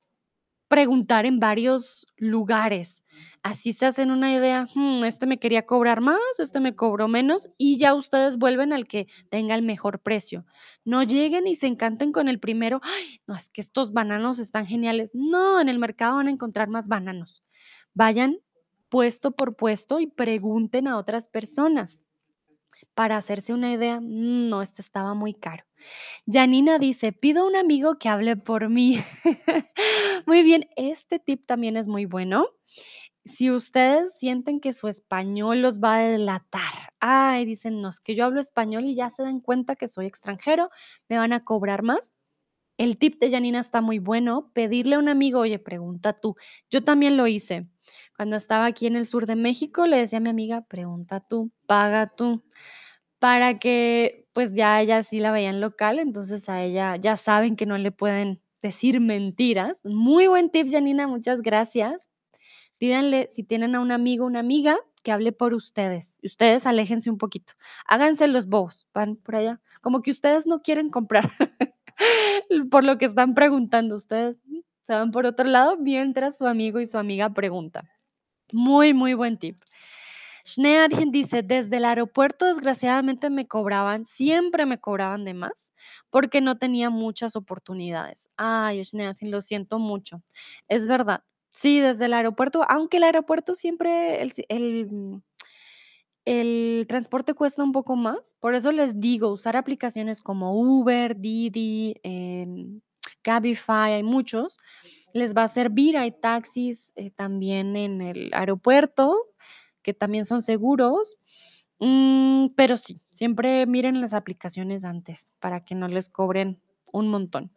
preguntar en varios lugares. Así se hacen una idea, "Mm, este me quería cobrar más, este me cobró menos, y ya ustedes vuelven al que tenga el mejor precio. No lleguen y se encanten con el primero, "Ay, no, es que estos bananos están geniales. No, en el mercado van a encontrar más bananos. Vayan puesto por puesto y pregunten a otras personas para hacerse una idea, "Mm, no, este estaba muy caro. Janina dice, pido a un amigo que hable por mí. [laughs] Muy bien, este tip también es muy bueno. Si ustedes sienten que su español los va a delatar, ay, dicen, no, es que yo hablo español y ya se dan cuenta que soy extranjero, me van a cobrar más. El tip de Janina está muy bueno, pedirle a un amigo, oye, pregunta tú. Yo también lo hice. Cuando estaba aquí en el sur de México, le decía a mi amiga, pregunta tú, paga tú para que, pues, ya ella sí la veían local, entonces a ella ya saben que no le pueden decir mentiras. Muy buen tip, Janina, muchas gracias. Pídanle, si tienen a un amigo, una amiga, que hable por ustedes. Ustedes aléjense un poquito. Háganse los bobos, van por allá. Como que ustedes no quieren comprar [laughs] por lo que están preguntando. Ustedes se van por otro lado mientras su amigo y su amiga preguntan. Muy, muy buen tip. Schneadchen dice, desde el aeropuerto desgraciadamente me cobraban, siempre me cobraban de más porque no tenía muchas oportunidades. Ay, Schneadchen, lo siento mucho. Es verdad. Sí, desde el aeropuerto, aunque el aeropuerto siempre, el, el transporte cuesta un poco más. Por eso les digo, usar aplicaciones como Uber, Didi, em, Cabify, hay muchos les va a servir. Hay taxis eh, también en el aeropuerto que también son seguros. Mm, pero sí, siempre miren las aplicaciones antes para que no les cobren un montón.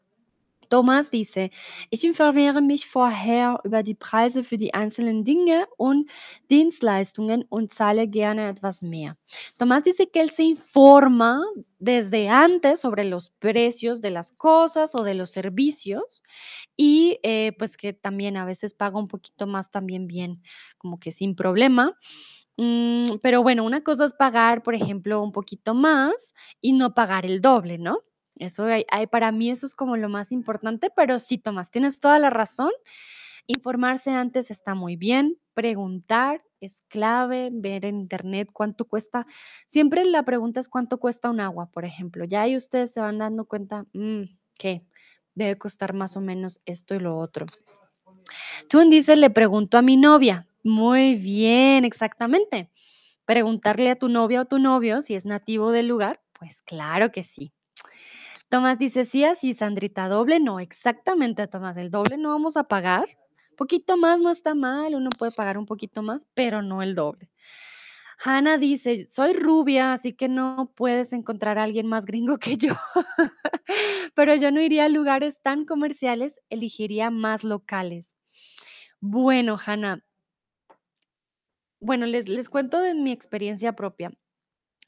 Thomas dice, ich informiere mich vorher über die Preise für die einzelnen Dinge und Dienstleistungen und zahle gerne etwas mehr. Tomás dice que él se informa desde antes sobre los precios de las cosas o de los servicios y, eh, pues, que también a veces paga un poquito más también bien, como que sin problema. Mm, pero bueno, una cosa es pagar, por ejemplo, un poquito más y no pagar el doble, ¿no? Eso hay para mí eso es como lo más importante, pero sí, Tomás, tienes toda la razón. Informarse antes está muy bien, preguntar es clave, ver en Internet cuánto cuesta. Siempre la pregunta es cuánto cuesta un agua, por ejemplo. Ya ahí ustedes se van dando cuenta, mm, que debe costar más o menos esto y lo otro. Tun dice, le pregunto a mi novia. Muy bien, exactamente. Preguntarle a tu novia o tu novio si es nativo del lugar, pues claro que sí. Tomás dice, sí, así, Sandrita, doble no, exactamente, Tomás, el doble no vamos a pagar. Poquito más no está mal, uno puede pagar un poquito más, pero no el doble. Hannah dice, soy rubia, así que no puedes encontrar a alguien más gringo que yo. [laughs] Pero yo no iría a lugares tan comerciales, elegiría más locales. Bueno, Hannah, bueno, les, les cuento de mi experiencia propia.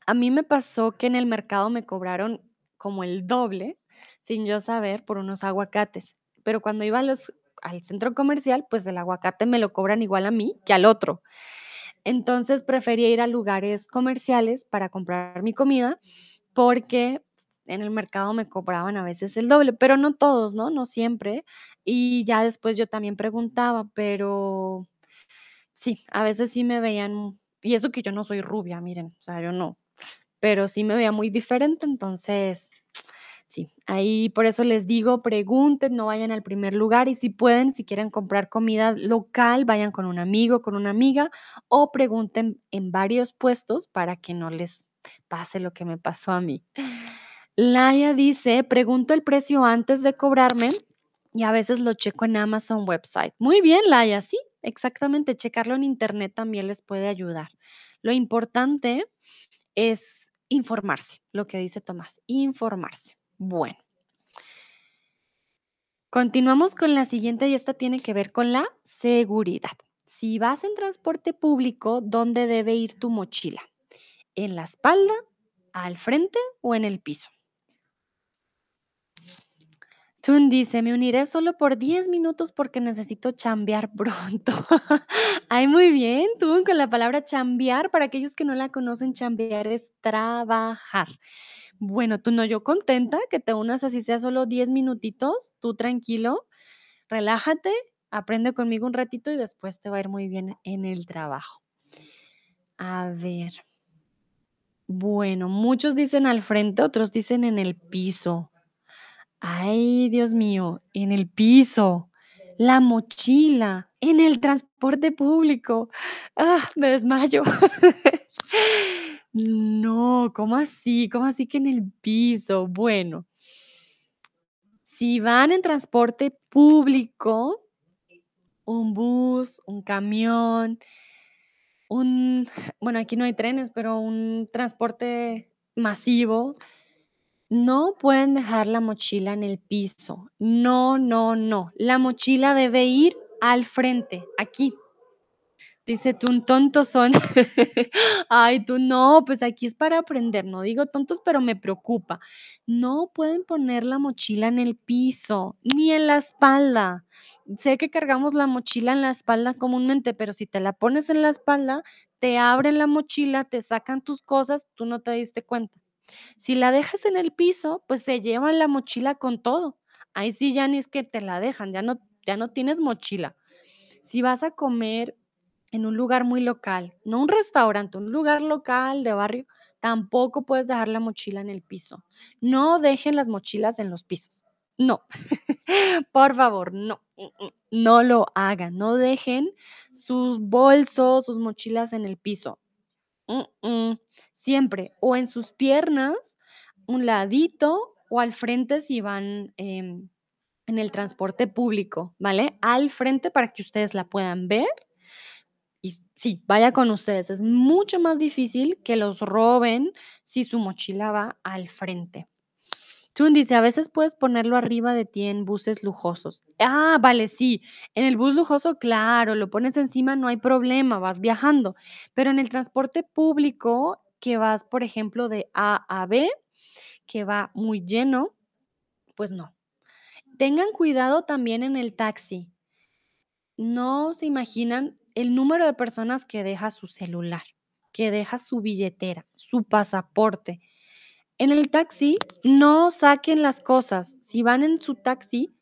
A mí me pasó que en el mercado me cobraron como el doble, sin yo saber, por unos aguacates. Pero cuando iba a los, al centro comercial, pues el aguacate me lo cobran igual a mí que al otro. Entonces prefería ir a lugares comerciales para comprar mi comida porque en el mercado me cobraban a veces el doble, pero no todos, ¿no? No siempre. Y ya después yo también preguntaba, pero sí, a veces sí me veían, y eso que yo no soy rubia, miren, o sea, yo no, pero sí me veía muy diferente, entonces Sí, ahí por eso les digo, pregunten, no vayan al primer lugar y si pueden, si quieren comprar comida local, vayan con un amigo, con una amiga o pregunten en varios puestos para que no les pase lo que me pasó a mí. Laia dice, pregunto el precio antes de cobrarme y a veces lo checo en Amazon website. Muy bien, Laia, sí, exactamente, checarlo en internet también les puede ayudar. Lo importante es informarse, lo que dice Tomás, informarse. Bueno, continuamos con la siguiente y esta tiene que ver con la seguridad. Si vas en transporte público, ¿dónde debe ir tu mochila? ¿En la espalda, al frente o en el piso? Tun dice, me uniré solo por 10 minutos porque necesito chambear pronto. [laughs] Ay, muy bien, Tun, con la palabra chambear, para aquellos que no la conocen, chambear es trabajar. Bueno, tú no, yo contenta que te unas así sea solo 10 minutitos, tú tranquilo, relájate, aprende conmigo un ratito y después te va a ir muy bien en el trabajo. A ver. Bueno, muchos dicen al frente, otros dicen en el piso. Ay, Dios mío, en el piso, la mochila, en el transporte público. Ah, me desmayo. [laughs] No, ¿cómo así? ¿Cómo así que en el piso? Bueno, si van en transporte público, un bus, un camión, un, bueno, aquí no hay trenes, pero un transporte masivo, no pueden dejar la mochila en el piso. No, no, no. La mochila debe ir al frente, aquí. Dice, tú un tontos son. [laughs] Ay, tú no, pues aquí es para aprender. No digo tontos, pero me preocupa. No pueden poner la mochila en el piso, ni en la espalda. Sé que cargamos la mochila en la espalda comúnmente, pero si te la pones en la espalda, te abren la mochila, te sacan tus cosas, tú no te diste cuenta. Si la dejas en el piso, pues se llevan la mochila con todo. Ahí sí ya ni es que te la dejan, ya no, ya no tienes mochila. Si vas a comer en un lugar muy local, no un restaurante, un lugar local de barrio, tampoco puedes dejar la mochila en el piso. No dejen las mochilas en los pisos. No, [laughs] por favor, no, mm, mm, no lo hagan. No dejen sus bolsos, sus mochilas en el piso. Mm, Siempre o en sus piernas, un ladito o al frente si van em, en el transporte público, ¿vale? Al frente para que ustedes la puedan ver y sí, vaya con ustedes. Es mucho más difícil que los roben si su mochila va al frente. Tun dice, a veces puedes ponerlo arriba de ti en buses lujosos. Ah, vale, sí. En el bus lujoso, claro, lo pones encima, no hay problema, vas viajando. Pero en el transporte público, que vas, por ejemplo, de A a B, que va muy lleno, pues no. Tengan cuidado también en el taxi. No se imaginan el número de personas que deja su celular, que deja su billetera, su pasaporte. En el taxi, no saquen las cosas. Si van en su taxi,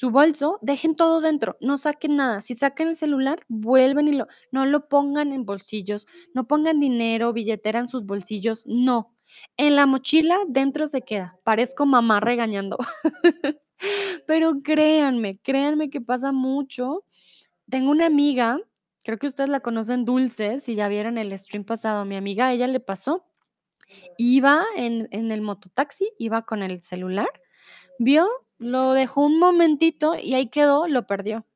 su bolso, dejen todo dentro, no saquen nada. Si sacan el celular, vuelven y lo, no lo pongan en bolsillos, no pongan dinero, billetera en sus bolsillos, no. En la mochila, dentro se queda. Parezco mamá regañando. [laughs] Pero créanme, créanme que pasa mucho. Tengo una amiga, creo que ustedes la conocen Dulce, si ya vieron el stream pasado, mi amiga, a ella le pasó. Iba en, en el mototaxi, iba con el celular, vio, lo dejó un momentito y ahí quedó, lo perdió,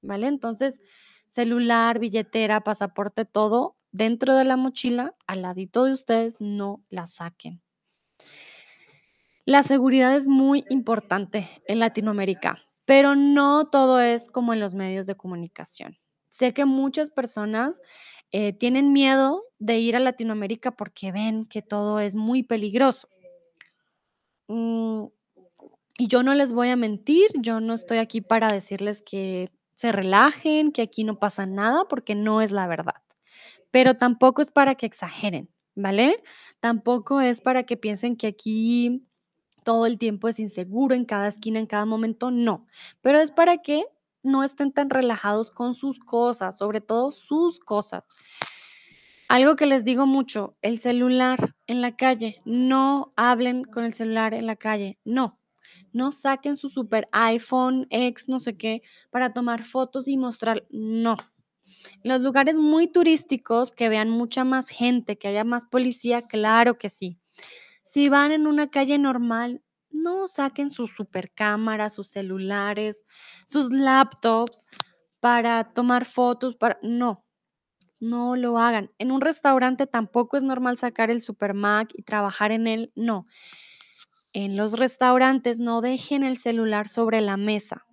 ¿vale? Entonces, celular, billetera, pasaporte, todo dentro de la mochila, al ladito de ustedes, no la saquen. La seguridad es muy importante en Latinoamérica, pero no todo es como en los medios de comunicación. Sé que muchas personas eh, tienen miedo de ir a Latinoamérica porque ven que todo es muy peligroso. Mm, y yo no les voy a mentir, yo no estoy aquí para decirles que se relajen, que aquí no pasa nada, porque no es la verdad. Pero tampoco es para que exageren, ¿vale? Tampoco es para que piensen que aquí todo el tiempo es inseguro, en cada esquina, en cada momento, no. Pero es para que no estén tan relajados con sus cosas, sobre todo sus cosas. Algo que les digo mucho, el celular en la calle, no hablen con el celular en la calle, no. No saquen su super iPhone X, no sé qué, para tomar fotos y mostrar, no. En los lugares muy turísticos, que vean mucha más gente, que haya más policía, claro que sí. Si van en una calle normal, no saquen su super cámara, sus celulares, sus laptops para tomar fotos, para no. No lo hagan. En un restaurante tampoco es normal sacar el Super Mac y trabajar en él, no. En los restaurantes no dejen el celular sobre la mesa.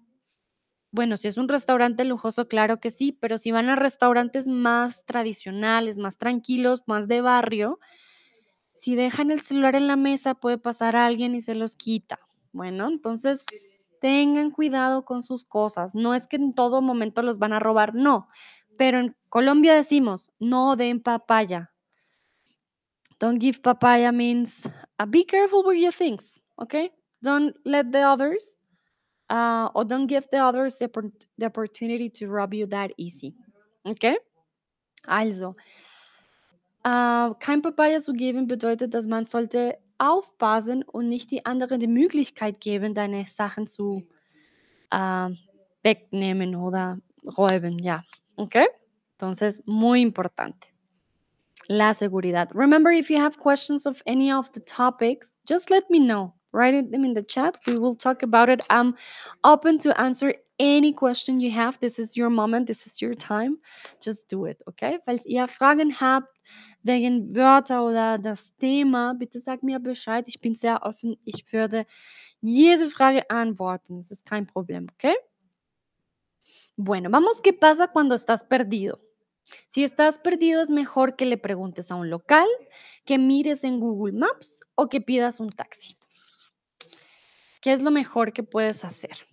Bueno, si es un restaurante lujoso, claro que sí, pero si van a restaurantes más tradicionales, más tranquilos, más de barrio, si dejan el celular en la mesa puede pasar alguien y se los quita. Bueno, entonces tengan cuidado con sus cosas. No es que en todo momento los van a robar, no. Pero en Colombia decimos, no den papaya. Don't give papaya means uh, be careful with your things, okay? Don't let the others uh, or don't give the others the, the opportunity to rob you that easy. Okay? Also, äh, kein Papaya zu geben bedeutet, dass man sollte aufpassen und nicht die anderen die Möglichkeit geben, deine Sachen zu äh, wegnehmen oder räumen, ja. Okay? Entonces, muy importante. La seguridad. Remember, if you have questions of any of the topics, just let me know. Write them in the chat. We will talk about it. I'm open to answer any question you have. This is your moment. This is your time. Just do it, okay? Falls ihr Fragen habt wegen Wörter oder das Thema, bitte sagt mir Bescheid. Ich bin sehr offen. Ich würde jede Frage antworten. Es ist kein Problem, okay? Bueno, vamos, ¿qué pasa cuando estás perdido? Si estás perdido, es mejor que le preguntes a un local, que mires en Google Maps o que pidas un taxi. ¿Qué es lo mejor que puedes hacer?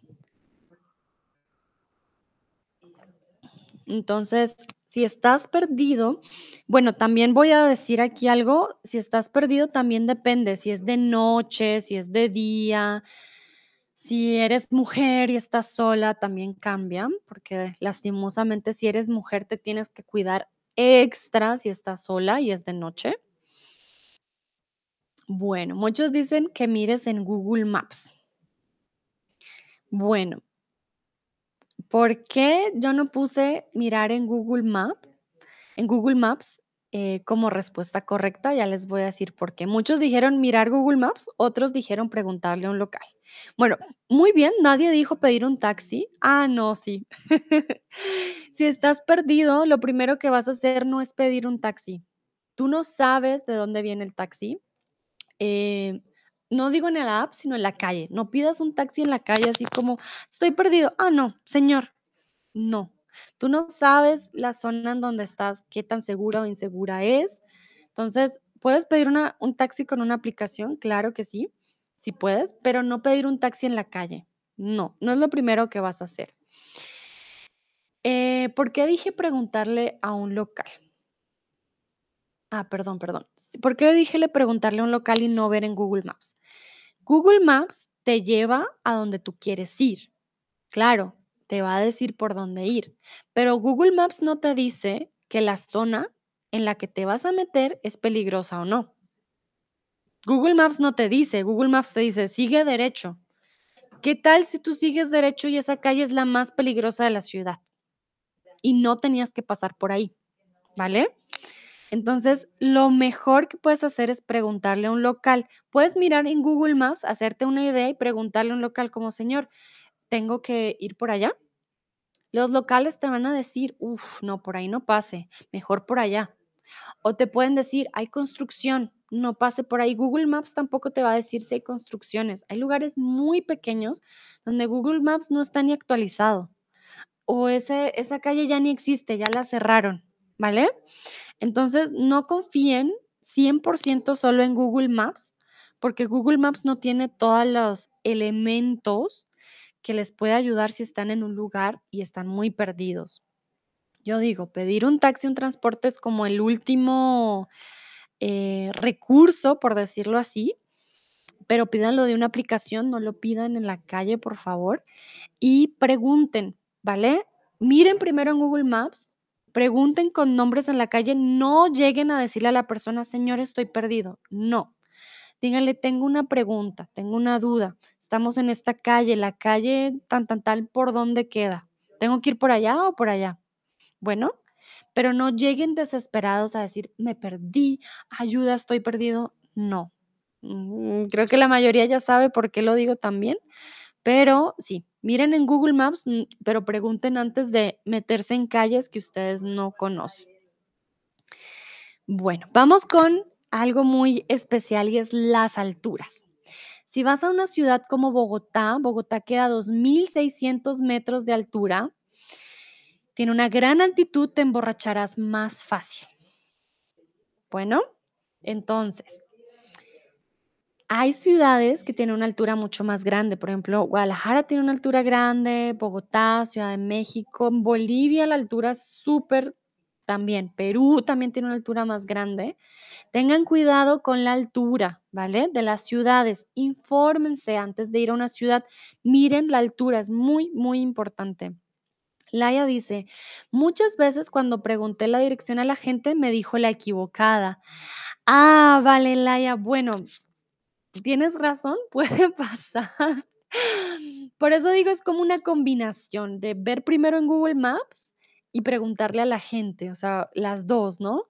Entonces, si estás perdido, bueno, también voy a decir aquí algo, si estás perdido también depende si es de noche, si es de día, si eres mujer y estás sola, también cambia, porque lastimosamente si eres mujer te tienes que cuidar extra si estás sola y es de noche. Bueno, muchos dicen que mires en Google Maps. Bueno, ¿por qué yo no puse mirar en Google Map, en Google Maps, eh, como respuesta correcta? Ya les voy a decir por qué. Muchos dijeron mirar Google Maps, otros dijeron preguntarle a un local. Bueno, muy bien, nadie dijo pedir un taxi. Ah, no, sí. [laughs] si estás perdido, lo primero que vas a hacer no es pedir un taxi. Tú no sabes de dónde viene el taxi. Eh, no digo en la app, sino en la calle. No pidas un taxi en la calle así como, estoy perdido. Ah, no, señor. No. Tú no sabes la zona en donde estás, qué tan segura o insegura es. Entonces, ¿puedes pedir una, un taxi con una aplicación? Claro que sí, sí puedes, pero no pedir un taxi en la calle. No, no es lo primero que vas a hacer. Eh, ¿Por qué dije preguntarle a un local? Ah, perdón, perdón. ¿Por qué dije le preguntarle a un local y no ver en Google Maps? Google Maps te lleva a donde tú quieres ir. Claro, te va a decir por dónde ir, pero Google Maps no te dice que la zona en la que te vas a meter es peligrosa o no. Google Maps no te dice, Google Maps te dice, sigue derecho. ¿Qué tal si tú sigues derecho y esa calle es la más peligrosa de la ciudad? Y no tenías que pasar por ahí, ¿vale? Entonces, lo mejor que puedes hacer es preguntarle a un local. Puedes mirar en Google Maps, hacerte una idea y preguntarle a un local como, señor, ¿tengo que ir por allá? Los locales te van a decir, uff, no, por ahí no pase, mejor por allá. O te pueden decir, hay construcción, no pase por ahí. Google Maps tampoco te va a decir si hay construcciones. Hay lugares muy pequeños donde Google Maps no está ni actualizado. O esa calle ya ni existe, ya la cerraron, ¿vale? Entonces, no confíen 100% solo en Google Maps, porque Google Maps no tiene todos los elementos que les puede ayudar si están en un lugar y están muy perdidos. Yo digo, pedir un taxi, un transporte es como el último eh, recurso, por decirlo así, pero pídanlo de una aplicación, no lo pidan en la calle, por favor, y pregunten, ¿vale? Miren primero en Google Maps, pregunten con nombres en la calle, no lleguen a decirle a la persona, señor, estoy perdido. No. Díganle, tengo una pregunta, tengo una duda. Estamos en esta calle, la calle tan, tan, tal, ¿por dónde queda? ¿Tengo que ir por allá o por allá? Bueno, pero no lleguen desesperados a decir, me perdí, ayuda, estoy perdido. No. Mm, Creo que la mayoría ya sabe por qué lo digo también, pero sí, miren en Google Maps, mm, pero pregunten antes de meterse en calles que ustedes no conocen. Bueno, vamos con algo muy especial y es las alturas. Si vas a una ciudad como Bogotá, Bogotá queda a 2.600 metros de altura, tiene una gran altitud, te emborracharás más fácil. Bueno, entonces, Hay ciudades que tienen una altura mucho más grande, por ejemplo, Guadalajara tiene una altura grande, Bogotá, Ciudad de México, Bolivia la altura es súper también, Perú también tiene una altura más grande. Tengan cuidado con la altura, ¿vale? De las ciudades. Infórmense antes de ir a una ciudad. Miren la altura, es muy, muy importante. Laia dice, muchas veces cuando pregunté la dirección a la gente me dijo la equivocada. Ah, vale, Laia. Bueno, tienes razón, [laughs] puede pasar. Por eso digo, es como una combinación de ver primero en Google Maps y preguntarle a la gente, o sea, las dos, ¿no?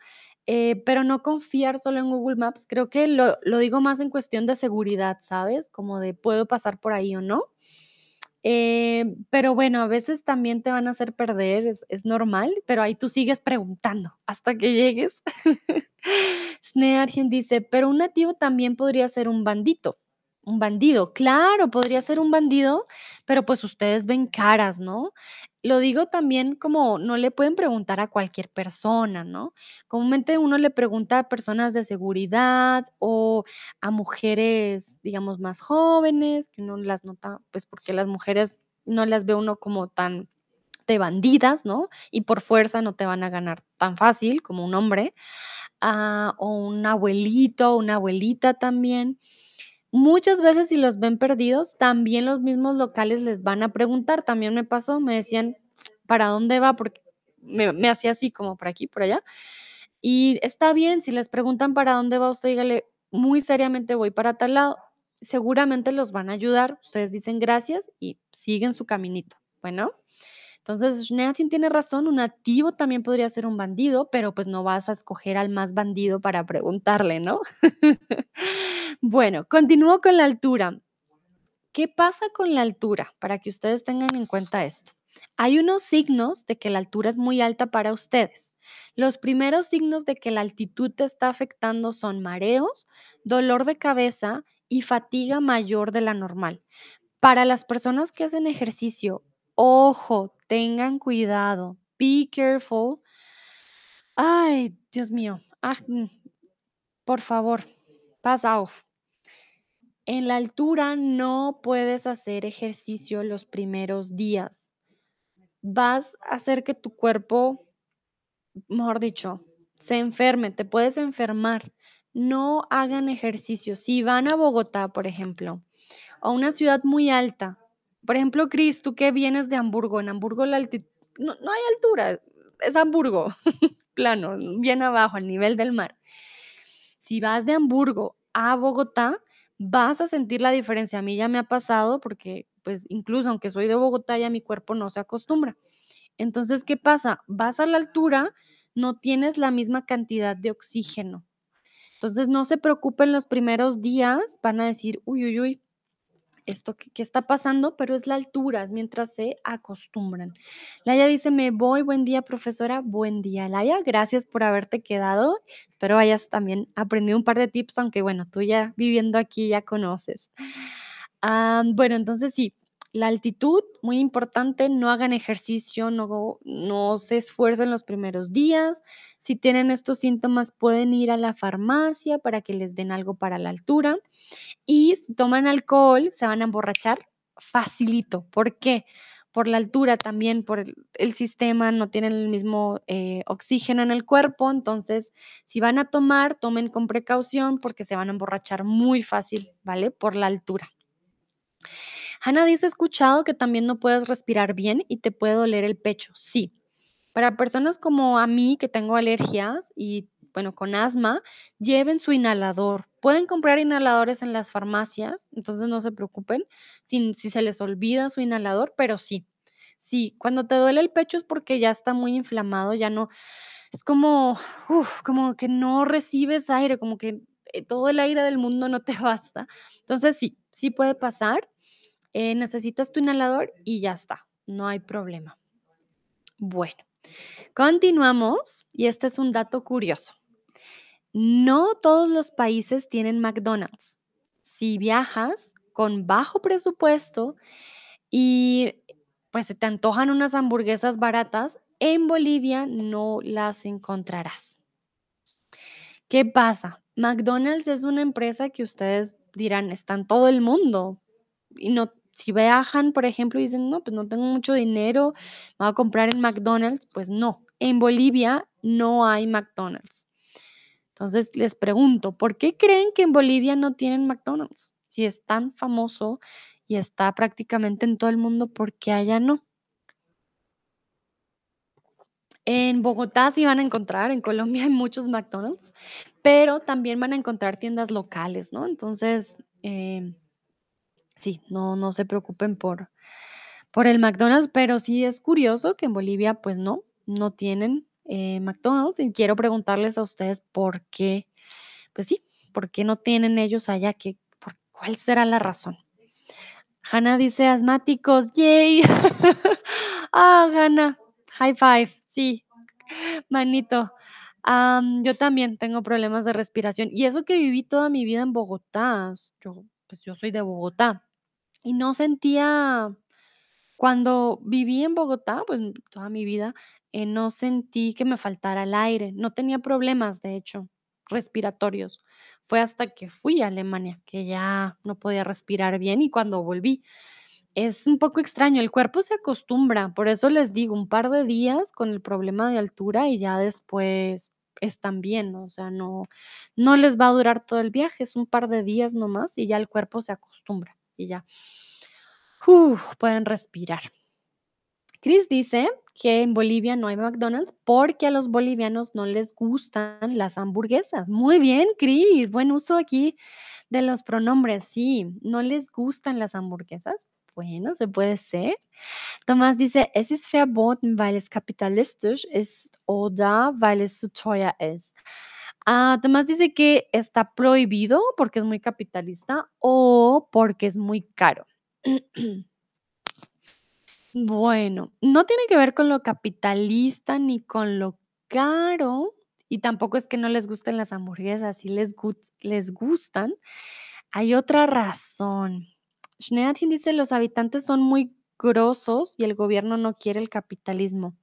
Eh, pero no confiar solo en Google Maps. Creo que lo, lo digo más en cuestión de seguridad, ¿sabes? Como de puedo pasar por ahí o no. Eh, pero bueno, a veces también te van a hacer perder, es, es normal, pero ahí tú sigues preguntando hasta que llegues. [laughs] Schneargen dice, pero un nativo también podría ser un bandito. Un bandido, claro, podría ser un bandido, pero pues ustedes ven caras, ¿no? Lo digo también como no le pueden preguntar a cualquier persona, ¿no? Comúnmente uno le pregunta a personas de seguridad o a mujeres, digamos, más jóvenes, que uno las nota, pues porque las mujeres no las ve uno como tan de bandidas, ¿no? Y por fuerza no te van a ganar tan fácil como un hombre, ah, o un abuelito, una abuelita también. Muchas veces si los ven perdidos, también los mismos locales les van a preguntar. También me pasó, me decían, ¿para dónde va? Porque me, hacía así como por aquí, por allá. Y está bien, si les preguntan para dónde va usted, dígale, muy seriamente voy para tal lado. Seguramente los van a ayudar. Ustedes dicen gracias y siguen su caminito. Bueno, entonces Schneatin tiene razón, un nativo también podría ser un bandido, pero pues no vas a escoger al más bandido para preguntarle, ¿no? [laughs] bueno, continúo con la altura. ¿Qué pasa con la altura? Para que ustedes tengan en cuenta esto. Hay unos signos de que la altura es muy alta para ustedes. Los primeros signos de que la altitud te está afectando son mareos, dolor de cabeza y fatiga mayor de la normal. Para las personas que hacen ejercicio, ojo, tengan cuidado, be careful. Ay, Dios mío, ah, mm, por favor, pass. En la altura no puedes hacer ejercicio los primeros días. Vas a hacer que tu cuerpo, mejor dicho, se enferme, te puedes enfermar. No hagan ejercicio. Si van a Bogotá, por ejemplo, a una ciudad muy alta, por ejemplo, Cris, tú que vienes de Hamburgo, en Hamburgo la altitud, no, hay altura, es Hamburgo, [laughs] plano, bien abajo, al nivel del mar. Si vas de Hamburgo a Bogotá, vas a sentir la diferencia. A mí ya me ha pasado porque, pues, incluso aunque soy de Bogotá, ya mi cuerpo no se acostumbra. Entonces, ¿qué pasa? Vas a la altura, no tienes la misma cantidad de oxígeno. Entonces, no se preocupen los primeros días, van a decir, uy, uy, uy, esto que, está pasando, pero es la altura, es mientras se acostumbran. Laia dice, me voy, buen día profesora, buen día Laia, gracias por haberte quedado, espero hayas también aprendido un par de tips, aunque bueno, tú ya viviendo aquí ya conoces. Bueno, entonces sí, la altitud, muy importante, no hagan ejercicio, no, no se esfuercen los primeros días. Si tienen estos síntomas, pueden ir a la farmacia para que les den algo para la altura. Y si toman alcohol, se van a emborrachar facilito. ¿Por qué? Por la altura también, por el, sistema, no tienen el mismo eh, oxígeno en el cuerpo. Entonces, si van a tomar, tomen con precaución porque se van a emborrachar muy fácil, ¿vale? Por la altura. Hanna dice, escuchado que también no puedes respirar bien y te puede doler el pecho. Sí. Para personas como a mí que tengo alergias y bueno, con asma, lleven su inhalador. Pueden comprar inhaladores en las farmacias, entonces no se preocupen si, si se les olvida su inhalador, pero sí, sí, cuando te duele el pecho es porque ya está muy inflamado, ya no, es como, como que no recibes aire, como que eh, todo el aire del mundo no te [laughs] basta. Entonces sí, sí puede pasar. Eh, necesitas tu inhalador y ya está, no hay problema. Bueno, continuamos y este es un dato curioso. No todos los países tienen McDonald's. Si viajas con bajo presupuesto y pues se te antojan unas hamburguesas baratas, en Bolivia no las encontrarás. ¿Qué pasa? McDonald's es una empresa que ustedes dirán, está en todo el mundo. Y no, si viajan, por ejemplo, y dicen, no, pues no tengo mucho dinero, me voy a comprar en McDonald's, pues no, en Bolivia no hay McDonald's. Entonces les pregunto, ¿por qué creen que en Bolivia no tienen McDonald's? Si es tan famoso y está prácticamente en todo el mundo, ¿por qué allá no? En Bogotá sí van a encontrar, en Colombia hay muchos McDonald's, pero también van a encontrar tiendas locales, ¿no? Entonces, em, sí, no, no se preocupen por, por el McDonald's, pero sí es curioso que en Bolivia, pues no, no tienen eh, McDonald's y quiero preguntarles a ustedes por qué, pues sí, por qué no tienen ellos allá, ¿Qué, por, ¿cuál será la razón? Hanna dice asmáticos, yay. [laughs] ah, Hanna, high five, sí, manito. Am, yo también tengo problemas de respiración y eso que viví toda mi vida en Bogotá, yo, pues yo soy de Bogotá y no sentía, cuando viví en Bogotá, pues toda mi vida, eh, no sentí que me faltara el aire, no tenía problemas, de hecho, respiratorios. Fue hasta que fui a Alemania que ya no podía respirar bien y cuando volví. Es un poco extraño, el cuerpo se acostumbra, por eso les digo, un par de días con el problema de altura y ya después están bien, o sea, no, no les va a durar todo el viaje, es un par de días nomás y ya el cuerpo se acostumbra y ya pueden respirar. Chris dice que en Bolivia no hay McDonald's porque a los bolivianos no les gustan las hamburguesas. Muy bien, Chris, buen uso aquí de los pronombres. Sí, no les gustan las hamburguesas. Bueno, se puede ser. Tomás dice, es ist verboten, weil es kapitalistisch ist oder weil es zu teuer ist. Ah, Tomás dice que está prohibido porque es muy capitalista o porque es muy caro. [clears throat] Bueno, no tiene que ver con lo capitalista ni con lo caro, y tampoco es que no les gusten las hamburguesas, sí les, gus- les gustan. Hay otra razón. Schneatin dice, los habitantes son muy grosos y el gobierno no quiere el capitalismo.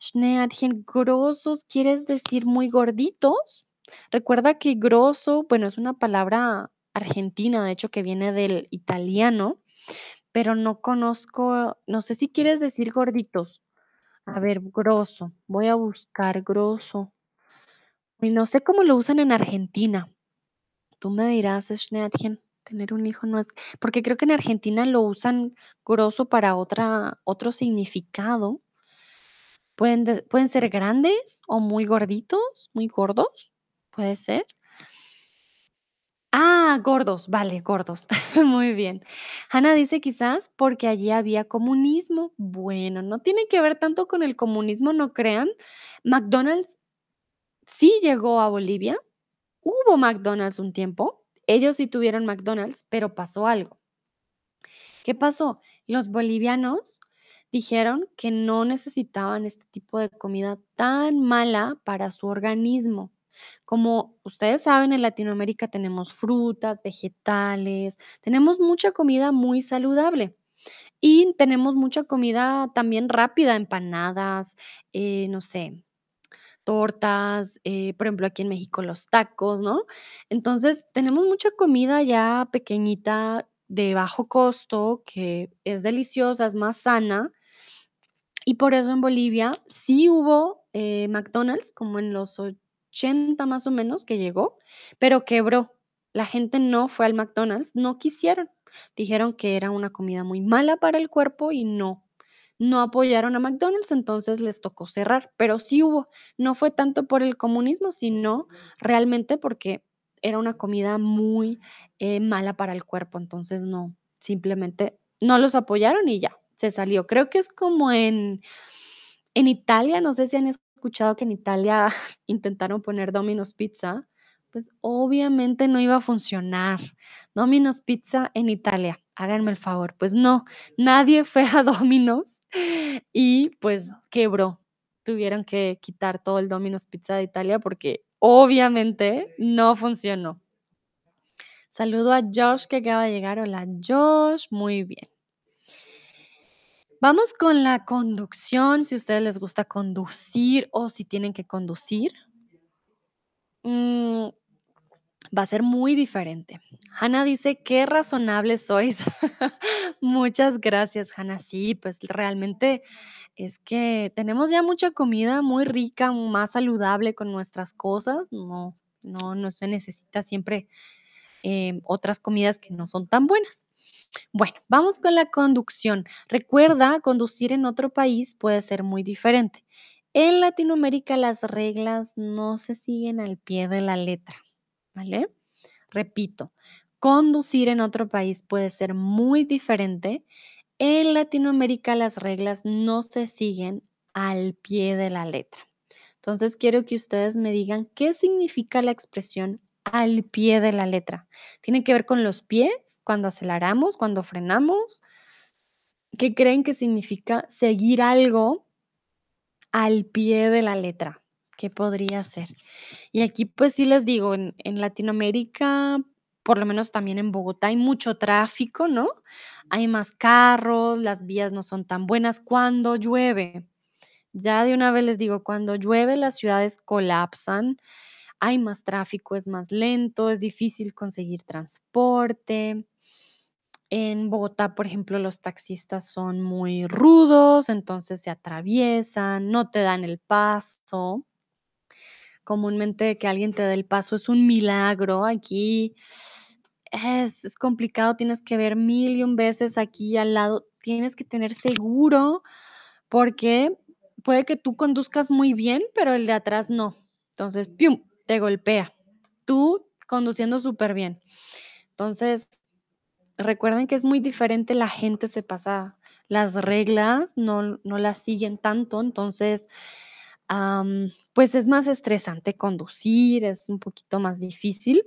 Schneatin, grosos, ¿quieres decir muy gorditos? Recuerda que grosso, bueno, es una palabra argentina, de hecho, que viene del italiano pero no conozco, no sé si quieres decir gorditos. A ver, grosso, voy a buscar grosso. Y no sé cómo lo usan en Argentina. Tú me dirás, Schneadchen, tener un hijo no es, porque creo que en Argentina lo usan grosso para otra, otro significado. Pueden, de- pueden ser grandes o muy gorditos, muy gordos, puede ser. Ah, gordos, vale, gordos. [laughs] Muy bien. Hanna dice quizás porque allí había comunismo. Bueno, no tiene que ver tanto con el comunismo, no crean. McDonald's sí llegó a Bolivia. Hubo McDonald's un tiempo. Ellos sí tuvieron McDonald's, pero pasó algo. ¿Qué pasó? Los bolivianos dijeron que no necesitaban este tipo de comida tan mala para su organismo. Como ustedes saben, en Latinoamérica tenemos frutas, vegetales, tenemos mucha comida muy saludable y tenemos mucha comida también rápida, empanadas, eh, no sé, tortas, eh, por ejemplo, aquí en México los tacos, ¿no? Entonces, tenemos mucha comida ya pequeñita de bajo costo que es deliciosa, es más sana y por eso en Bolivia sí hubo, eh, McDonald's, como en los 80 más o menos que llegó, pero quebró. La gente no fue al McDonald's, no quisieron. Dijeron que era una comida muy mala para el cuerpo y no, no apoyaron a McDonald's, entonces les tocó cerrar, pero sí hubo. No fue tanto por el comunismo, sino realmente porque era una comida muy, eh, mala para el cuerpo, entonces no, simplemente no los apoyaron y ya, se salió. Creo que es como en en Italia, no sé si han escuchado que en Italia [laughs] intentaron poner Domino's Pizza, pues obviamente no iba a funcionar. Domino's Pizza en Italia, háganme el favor. Pues no, nadie fue a Domino's y pues quebró. Tuvieron que quitar todo el Domino's Pizza de Italia porque obviamente no funcionó. Saludo a Josh que acaba de llegar. Hola Josh, muy bien. Vamos con la conducción, si a ustedes les gusta conducir o si tienen que conducir. Mm, Va a ser muy diferente. Hannah dice: "Qué razonable sois". [laughs] Muchas gracias, Hannah. Sí, pues realmente es que tenemos ya mucha comida muy rica, más saludable con nuestras cosas. No no no se necesita siempre, em, otras comidas que no son tan buenas. Bueno, vamos con la conducción. Recuerda, conducir en otro país puede ser muy diferente. En Latinoamérica las reglas no se siguen al pie de la letra, ¿vale? Repito, conducir en otro país puede ser muy diferente. En Latinoamérica las reglas no se siguen al pie de la letra. Entonces quiero que ustedes me digan qué significa la expresión al pie de la letra. ¿Tiene que ver con los pies cuando aceleramos, cuando frenamos? ¿Qué creen que significa seguir algo al pie de la letra? ¿Qué podría ser? Y aquí, pues sí les digo, en, en Latinoamérica, por lo menos también en Bogotá, hay mucho tráfico, ¿no? Hay más carros, las vías no son tan buenas cuando llueve. Ya de una vez les digo, cuando llueve las ciudades colapsan, hay más tráfico, es más lento, es difícil conseguir transporte. En Bogotá, por ejemplo, los taxistas son muy rudos, entonces se atraviesan, no te dan el paso. Comúnmente que alguien te dé el paso es un milagro. Aquí es, es complicado, tienes que ver mil y un veces aquí al lado, tienes que tener seguro porque puede que tú conduzcas muy bien, pero el de atrás no. Entonces, ¡pium!, te golpea. Tú conduciendo súper bien. Entonces, recuerden que es muy diferente, la gente se pasa las reglas, no, no las siguen tanto, entonces, am, pues es más estresante conducir, es un poquito más difícil,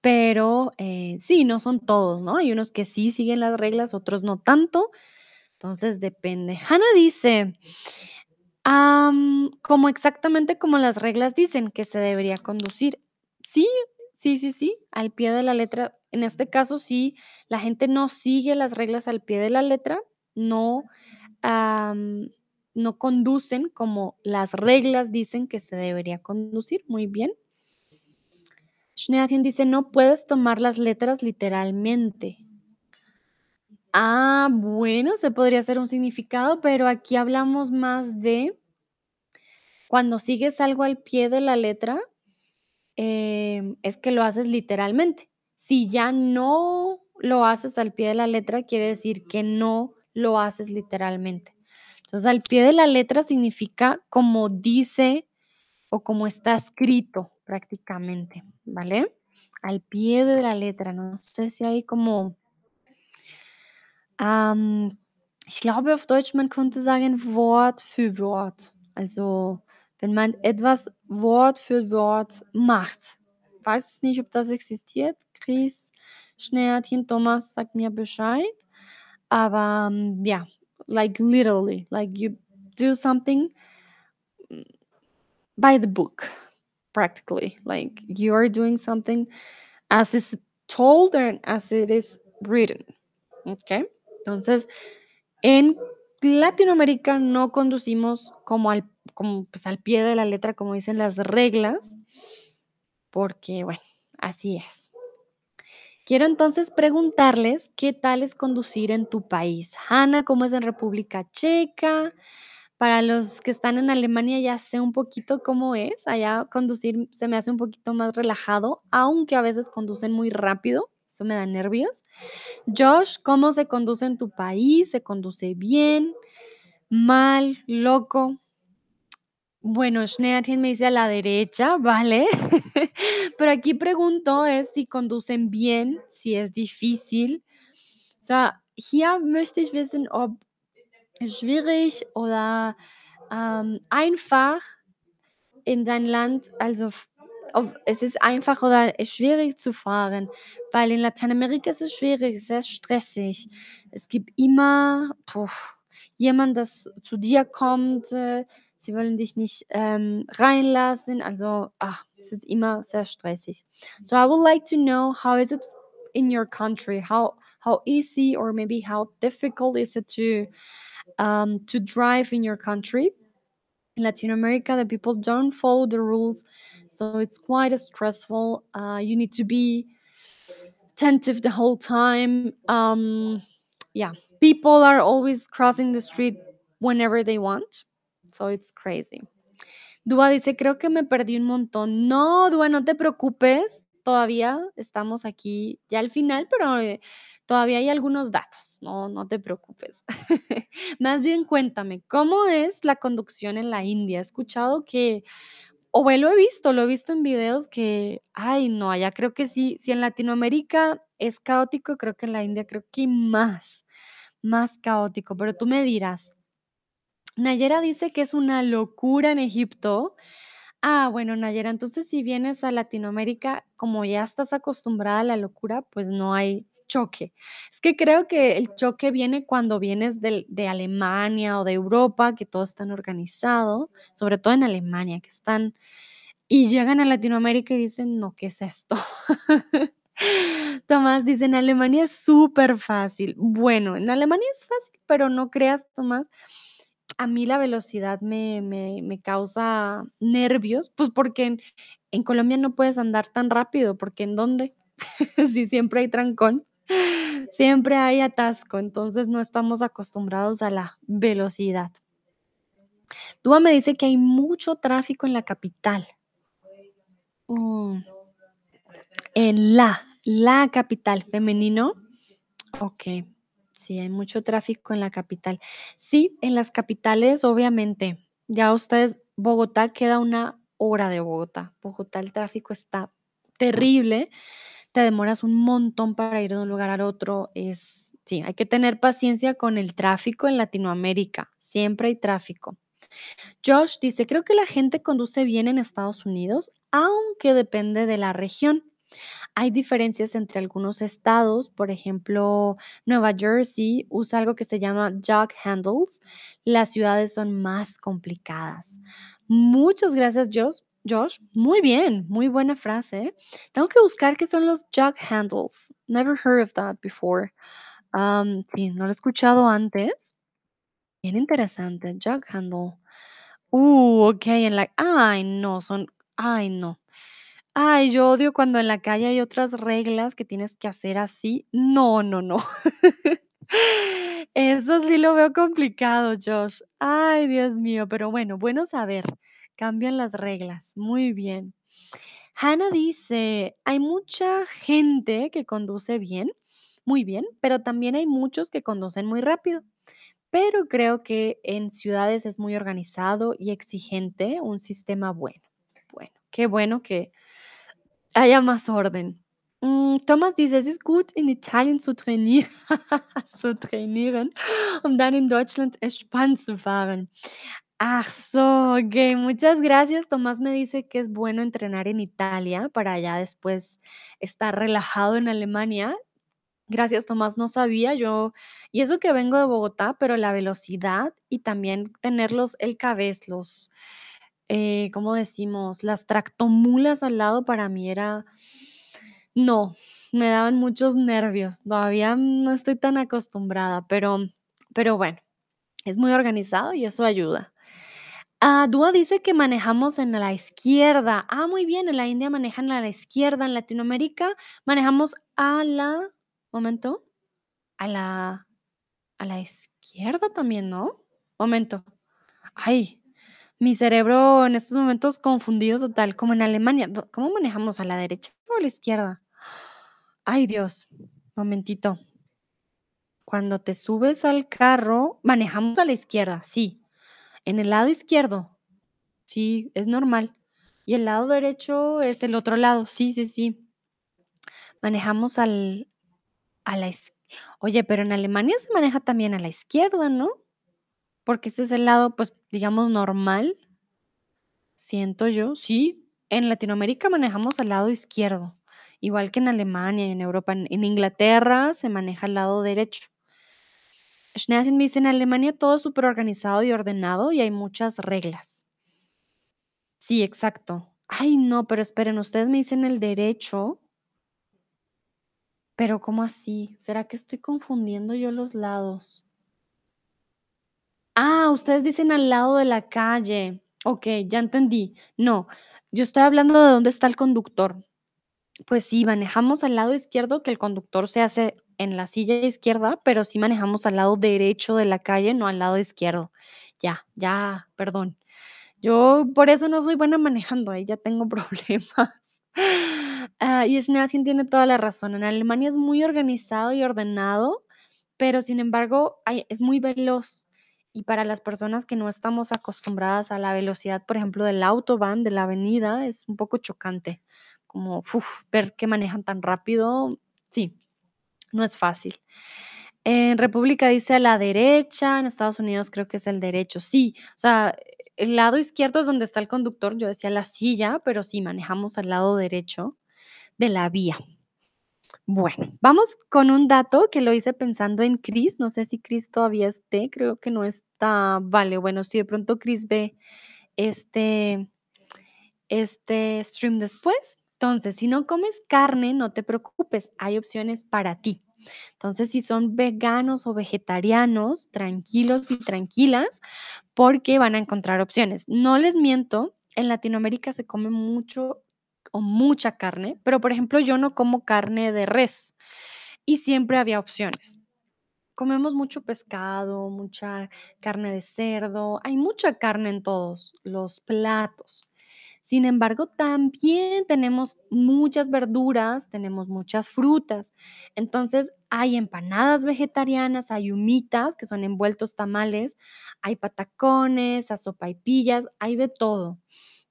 pero eh, sí, no son todos, ¿no? Hay unos que sí siguen las reglas, otros no tanto, entonces depende. Hannah dice, como exactamente como las reglas dicen que se debería conducir. Sí, sí, sí, sí, al pie de la letra. En este caso, sí, la gente no sigue las reglas al pie de la letra, no, no conducen como las reglas dicen que se debería conducir. Muy bien. Schneatien dice, no puedes tomar las letras literalmente. Ah, bueno, se podría hacer un significado, pero aquí hablamos más de Cuando sigues algo al pie de la letra, em, es que lo haces literalmente. Si ya no lo haces al pie de la letra, quiere decir que no lo haces literalmente. Entonces, al pie de la letra significa como dice o como está escrito prácticamente, ¿vale? Al pie de la letra. No sé si hay como Ähm, ich glaube auf Deutsch, man könnte sagen Wort für Wort. Also, wenn man etwas Wort für Wort macht. Weiß nicht, ob das existiert. Chris, Schneertchen, Thomas, sagt mir Bescheid. Aber ähm, ja, like literally, like you do something mm, by the book, practically. Like you are doing something as is told and as it is written. Okay. Entonces, En Latinoamérica no conducimos como al como, pues, al pie de la letra, como dicen las reglas, porque, bueno, así es. Quiero entonces preguntarles, ¿qué tal es conducir en tu país? Hanna, ¿cómo es en República Checa? Para los que están en Alemania ya sé un poquito cómo es. Allá conducir se me hace un poquito más relajado, aunque a veces conducen muy rápido, eso me da nervios. Josh, ¿cómo se conduce en tu país? ¿Se conduce bien? ¿Mal? ¿Loco? Bueno, Schneeatien me dice a la derecha, ¿vale? [laughs] Pero aquí pregunto es si conducen bien, si es difícil. O sea, hier möchte ich wissen, ob schwierig oder ähm, einfach in dein Land, also ob es ist einfach oder schwierig zu fahren, weil in Lateinamerika ist es schwierig, sehr stressig. Es gibt immer puh, jemand, das zu dir kommt, äh, sie wollen dich nicht ähm, reinlassen, also ah, es ist immer sehr stressig. So I would like to know how is it in your country? How how easy or maybe how difficult is it to um, to drive in your country? In Latin America, the people don't follow the rules, so it's quite stressful. Uh, you need to be attentive the whole time. Um, yeah, people are always crossing the street whenever they want, so it's crazy. Dúa dice: "Creo que me perdí un montón". No, Dúa, no te preocupes, todavía estamos aquí ya al final, pero, eh, todavía hay algunos datos, no no te preocupes. [laughs] Más bien cuéntame, ¿cómo es la conducción en la India? He escuchado que o bueno, lo he visto, lo he visto en videos que, ay no, allá creo que sí, si en Latinoamérica es caótico, creo que en la India creo que más, más caótico, pero tú me dirás. Nayera dice que es una locura en Egipto. Ah, bueno, Nayera, entonces si vienes a Latinoamérica, como ya estás acostumbrada a la locura, pues no hay choque. Es que creo que el choque viene cuando vienes del de Alemania o de Europa, que todo es tan organizado, sobre todo en Alemania, que están y llegan a Latinoamérica y dicen: "No, ¿qué es esto?". [laughs] Tomás dice: "En Alemania es superfácil". Bueno, en Alemania es fácil, pero no creas, Tomás, a mí la velocidad me me me causa nervios, pues, porque en en Colombia no puedes andar tan rápido, porque ¿en dónde? [laughs] Si siempre hay trancón, siempre hay atasco, entonces no estamos acostumbrados a la velocidad. Dúa me dice que hay mucho tráfico en la capital. Mm. En la, la capital, femenino. Okey. Sí, hay mucho tráfico en la capital. Sí, en las capitales, obviamente. Ya ustedes Bogotá queda a 1 hora de Bogotá. Bogotá, el tráfico está terrible, te demoras un montón para ir de un lugar al otro, es sí, hay que tener paciencia con el tráfico en Latinoamérica, siempre hay tráfico. Josh dice: "Creo que la gente conduce bien en Estados Unidos, aunque depende de la región. Hay diferencias entre algunos estados, por ejemplo, Nueva Jersey usa algo que se llama jug handles. Las ciudades son más complicadas". Muchas gracias, Josh Josh. Muy bien, muy buena frase. Tengo que buscar qué son los jug handles. Never heard of that before. Am, sí, no lo he escuchado antes. Bien interesante, jug handle. Uh, okey, en la ay, no, son ay, no. Ay, yo odio cuando en la calle hay otras reglas que tienes que hacer así. No, no, no. [laughs] Eso sí lo veo complicado, Josh. Ay, Dios mío, pero bueno, bueno saber, cambian las reglas. Muy bien. Hannah dice: "Hay mucha gente que conduce bien, muy bien, pero también hay muchos que conducen muy rápido, pero creo que en ciudades es muy organizado y exigente, un sistema bueno". Bueno, qué bueno que haya más orden. Mm, Thomas dice: "Es ist gut, in Italien zu trainieren [laughs] zu trainieren, um dann in Deutschland entspannt zu fahren". Ach so, okey, muchas gracias. Tomás me dice que es bueno entrenar en Italia para ya después estar relajado en Alemania. Gracias, Tomás, no sabía yo y eso que vengo de Bogotá, pero la velocidad y también tener los LKWs, los, eh, ¿cómo decimos? Las tractomulas al lado para mí era no, me daban muchos nervios. Todavía no estoy tan acostumbrada, pero pero bueno, es muy organizado y eso ayuda. Ah, Dúa dice que manejamos en la izquierda. Ah, muy bien, en la India manejan a la izquierda, en Latinoamérica manejamos a la momento, a la a la izquierda también, ¿no? Momento. Ay, mi cerebro en estos momentos confundido total, como en Alemania, ¿do cómo manejamos, a la derecha o a la izquierda? Ay, Dios, momentito. Cuando te subes al carro, manejamos a la izquierda, sí, en el lado izquierdo. Sí, es normal. Y el lado derecho es el otro lado. Sí, sí, sí. Manejamos al a la oye, pero en Alemania se maneja también a la izquierda, ¿no? Porque ese es el lado, pues, digamos, normal. Siento yo, sí. En Latinoamérica manejamos al lado izquierdo, igual que en Alemania en Europa. En Inglaterra se maneja al lado derecho. Schneider me dice: "En Alemania todo es superorganizado y ordenado, y hay muchas reglas". Sí, exacto. Ay, no, pero esperen, ustedes me dicen el derecho pero, ¿cómo así? ¿Será que estoy confundiendo yo los lados? Ah, ustedes dicen al lado de la calle. Okey, ya entendí. No, yo estoy hablando de dónde está el conductor. Pues sí, manejamos al lado izquierdo, que el conductor se hace en la silla izquierda, pero sí manejamos al lado derecho de la calle, no al lado izquierdo. Ya, ya, perdón. Yo por eso no soy buena manejando, ahí ya tengo [laughs] problemas. Ah, y Schneatin tiene toda la razón. En Alemania es muy organizado y ordenado, pero sin embargo, es muy veloz. Y para las personas que no estamos acostumbradas a la velocidad, por ejemplo, del Autobahn, de la avenida, es un poco chocante, como, uf, ver que manejan tan rápido, sí, no es fácil. En República dice a la derecha, en Estados Unidos creo que es el derecho. Sí, o sea, el lado izquierdo es donde está el conductor, yo decía la silla, pero sí, manejamos al lado derecho de la vía. Bueno, vamos con un dato que lo hice pensando en Chris. No sé si Chris todavía esté, creo que no está. Vale, bueno, si de pronto Chris ve este, este stream después. Entonces, si no comes carne, no te preocupes, hay opciones para ti. Entonces, si son veganos o vegetarianos, tranquilos y tranquilas, porque van a encontrar opciones. No les miento, en Latinoamérica se come mucho mucha carne, pero por ejemplo, yo no como carne de res y siempre había opciones. Comemos mucho pescado, mucha carne de cerdo, hay mucha carne en todos los platos. Sin embargo, también tenemos muchas verduras, tenemos muchas frutas. Entonces, hay empanadas vegetarianas, hay humitas, que son envueltos tamales, hay patacones, pillas, hay de todo.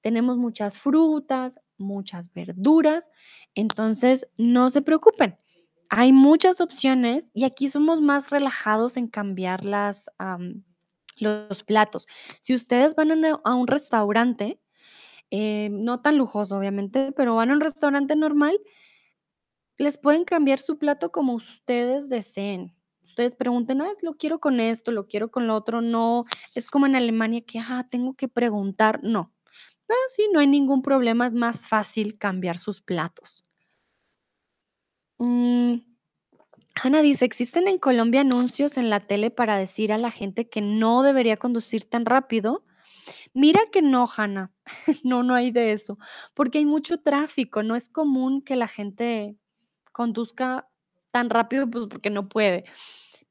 Tenemos muchas frutas, muchas verduras, entonces no se preocupen. Hay muchas opciones y aquí somos más relajados en cambiar las, los platos. Si ustedes van a un restaurante, eh, no tan lujoso, obviamente, pero van a un restaurante normal, les pueden cambiar su plato como ustedes deseen. Ustedes pregunten: "Ay, lo quiero con esto, lo quiero con lo otro", no es como en Alemania que, ah, tengo que preguntar, no. No, sí, no hay ningún problema, es más fácil cambiar sus platos. Mm, Hanna dice: "¿Existen en Colombia anuncios en la tele para decir a la gente que no debería conducir tan rápido?". Mira que no, Hanna. [laughs] No, no hay de eso, porque hay mucho tráfico, no es común que la gente conduzca tan rápido, pues, porque no puede.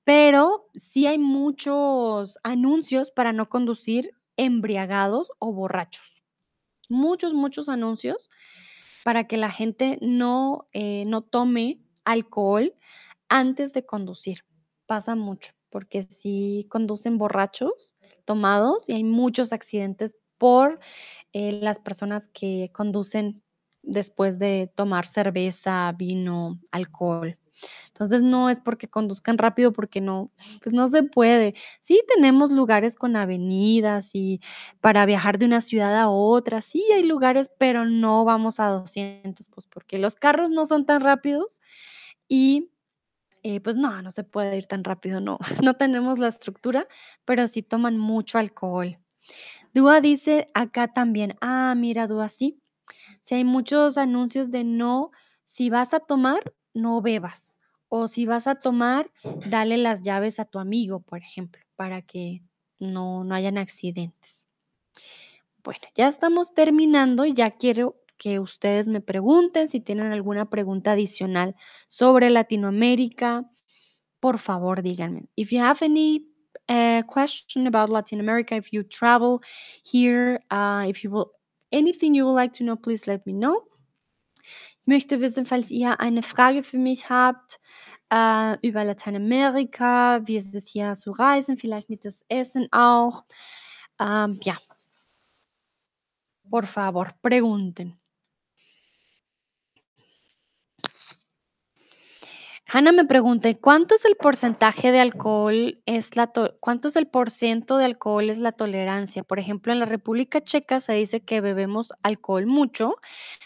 Pero sí hay muchos anuncios para no conducir embriagados o borrachos. Muchos, muchos anuncios para que la gente no, eh, no tome alcohol antes de conducir. Pasa mucho, porque sí conducen borrachos, tomados, y hay muchos accidentes por, eh, las personas que conducen después de tomar cerveza, vino, alcohol. Entonces, no es porque conduzcan rápido, porque no, [laughs] pues, no se puede. Sí tenemos lugares con avenidas y para viajar de una ciudad a otra, sí hay lugares, pero no vamos a 200, pues, porque los carros no son tan rápidos y, eh, pues no, no se puede ir tan rápido, no, [laughs] no tenemos la estructura, pero sí toman mucho alcohol. Dúa dice acá también, ah, mira, Dúa, sí, sí hay muchos anuncios de no, si vas a tomar, no bebas, o si vas a tomar, dale las llaves a tu amigo, por ejemplo, para que no, no hayan accidentes. Bueno, ya estamos terminando y ya quiero que ustedes me pregunten si tienen alguna pregunta adicional sobre Latinoamérica, por favor, díganme. If you have any uh, question about Latin America, if you travel here, uh, if you will anything you would like to know, please let me know. Möchte wissen, falls ihr eine Frage für mich habt äh, über Lateinamerika, wie ist es hier zu reisen, vielleicht mit das Essen auch. Ähm, ja. Por favor, pregunten. Hanna me pregunta, ¿cuánto es el porcentaje de alcohol es la to cuánto es el porciento de alcohol es la tolerancia? Por ejemplo, en la República Checa se dice que bebemos alcohol mucho,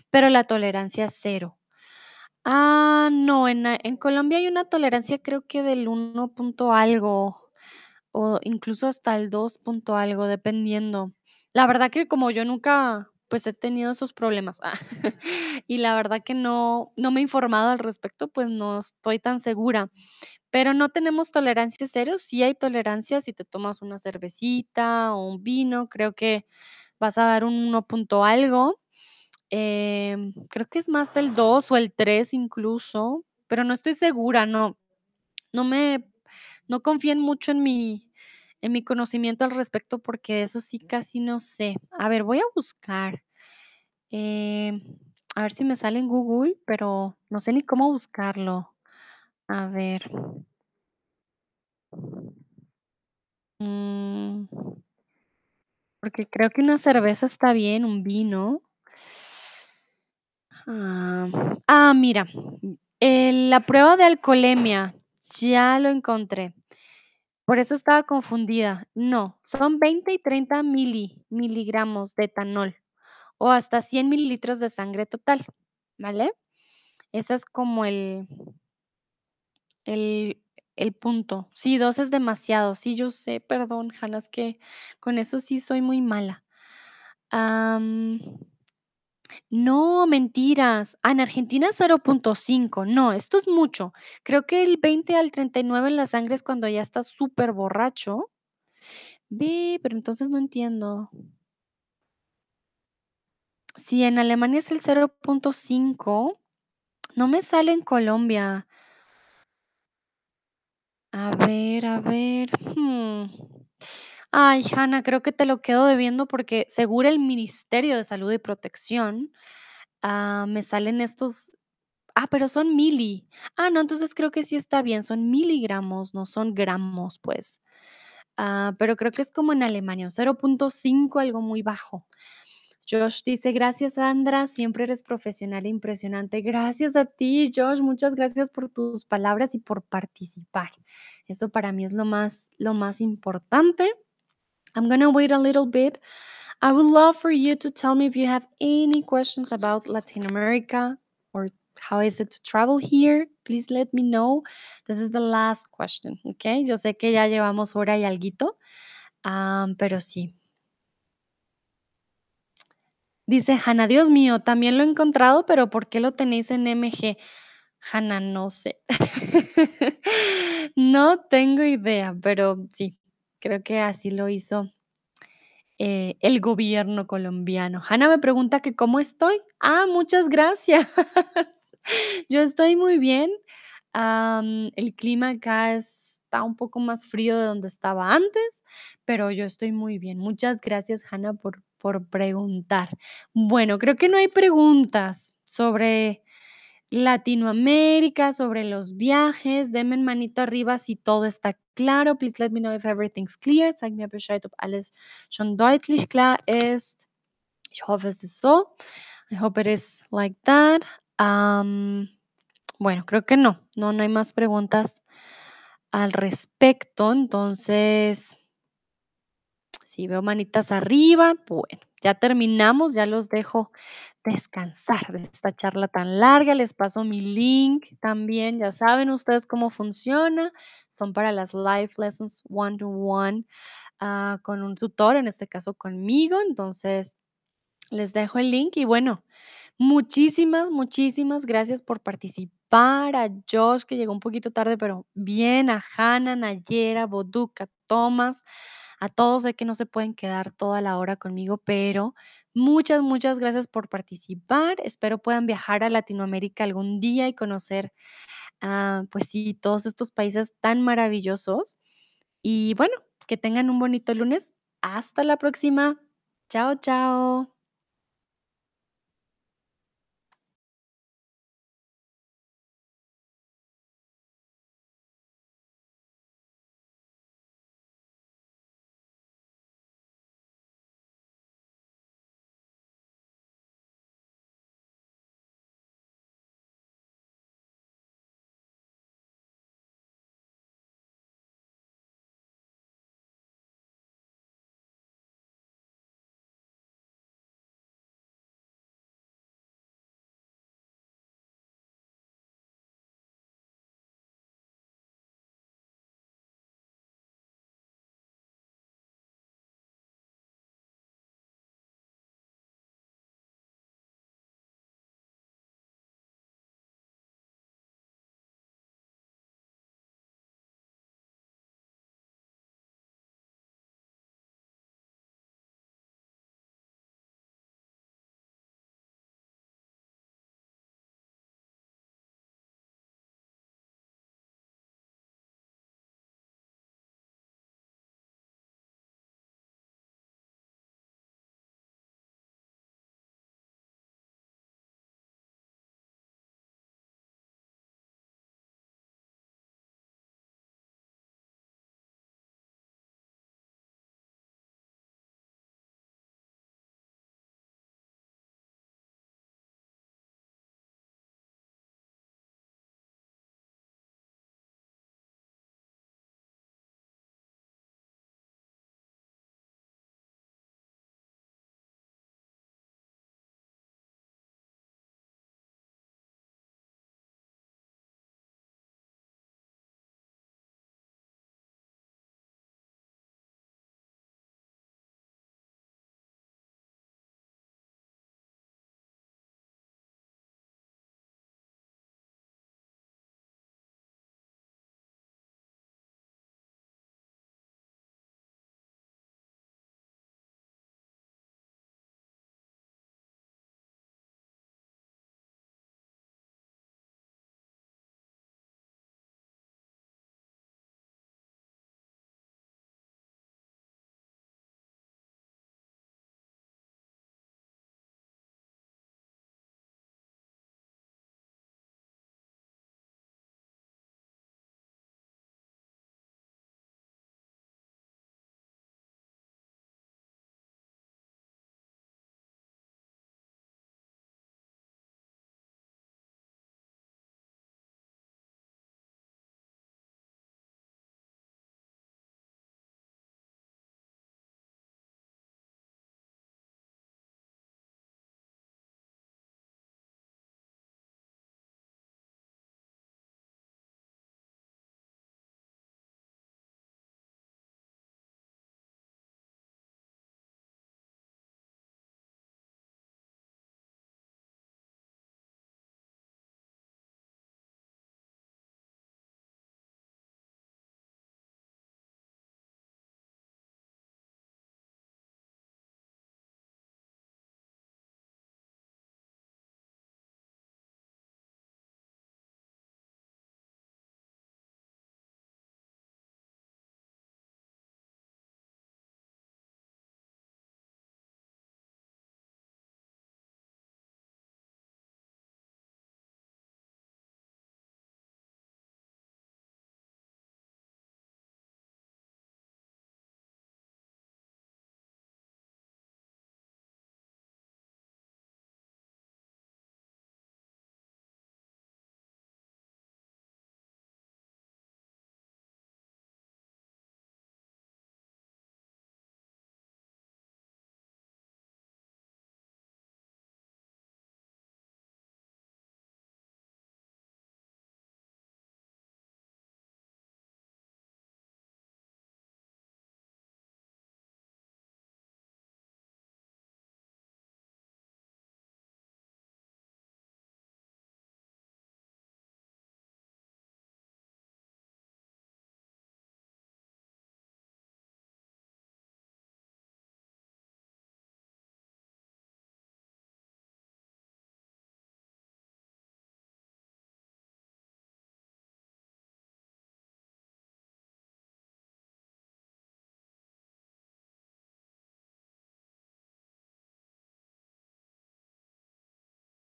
pero la tolerancia es cero. Ah, no, en en Colombia hay una tolerancia, creo que del 1 punto algo, o incluso hasta el 2 punto algo, dependiendo. La verdad que como yo nunca, pues, he tenido esos problemas, [laughs] y la verdad que no no me he informado al respecto, pues, no estoy tan segura, pero no tenemos tolerancia cero, sí hay tolerancia si te tomas una cervecita o un vino, creo que vas a dar un 1 punto algo. Em, creo que es más del 2 o el 3 incluso, pero no estoy segura, no no me no confíen mucho en mi en mi conocimiento al respecto, porque eso sí casi no sé. A ver, voy a buscar, em, a ver si me sale en Google, pero no sé ni cómo buscarlo. A ver. Mm. Porque creo que una cerveza está bien, un vino. Ah, ah, mira, eh, la prueba de alcoholemia, ya lo encontré. Por eso estaba confundida. No, son 20 y 30 mili miligramos de etanol, o hasta 100 mililitros de sangre total, ¿vale? Ese es como el el el punto. Sí, 2 es demasiado. Sí, yo sé, perdón, Hannah, es que con eso sí soy muy mala. No, mentiras. Ah, en Argentina 0.5. No, esto es mucho. Creo que el 20 al 39 en la sangre es cuando ya estás superborracho. Ve, pero entonces no entiendo. Sí, en Alemania es el 0.5. No me sale en Colombia. A ver, a ver, hmm. Ay, Hannah, creo que te lo quedo debiendo porque según el Ministerio de Salud y Protección, ah, me salen estos ah, pero son mili. Ah, no, entonces creo que sí está bien, son miligramos, no son gramos, pues. Ah, pero creo que es como en Alemania, un 0.5, algo muy bajo. Josh dice: "Gracias, Sandra, siempre eres profesional e impresionante". Gracias a ti, Josh, muchas gracias por tus palabras y por participar. Eso para mí es lo más lo más importante. I'm gonna wait a little bit. I would love for you to tell me if you have any questions about Latin America or how is it to travel here. Please let me know. This is the last question, ¿okey? Yo sé que ya llevamos hora y alguito, am, pero sí. Dice Hannah: "Dios mío, también lo he encontrado, pero, ¿por qué lo tenéis en MG?". Hannah, no sé. [laughs] No tengo idea, pero sí, creo que así lo hizo eh, el gobierno colombiano. Hannah me pregunta que cómo estoy. Ah, muchas gracias. [laughs] Yo estoy muy bien. El clima acá está un poco más frío de donde estaba antes, pero yo estoy muy bien. Muchas gracias, Hannah, por por preguntar. Bueno, creo que no hay preguntas sobre Latinoamérica, sobre los viajes. Denme manito arriba si todo está claro. Please let me know if everything's clear. Zeig mir Bescheid, ob alles schon deutlich klar ist. Ich hoffe, es ist so. I hope it is like that. Am, bueno, creo que no. No, no hay más preguntas al respecto. Entonces sí, veo manitas arriba. Bueno, ya terminamos, ya los dejo descansar de esta charla tan larga. Les paso mi link también. Ya saben ustedes cómo funciona. Son para las live lessons one to one, ah, con un tutor, en este caso conmigo. Entonces, les dejo el link y bueno, muchísimas, muchísimas gracias por participar. A Josh, que llegó un poquito tarde, pero bien, a Hannah, Nayera, Boduca, Tomás, a todos. Sé que no se pueden quedar toda la hora conmigo, pero muchas, muchas gracias por participar. Espero puedan viajar a Latinoamérica algún día y conocer, ah, pues sí, todos estos países tan maravillosos. Y bueno, que tengan un bonito lunes. Hasta la próxima. Chao, chao.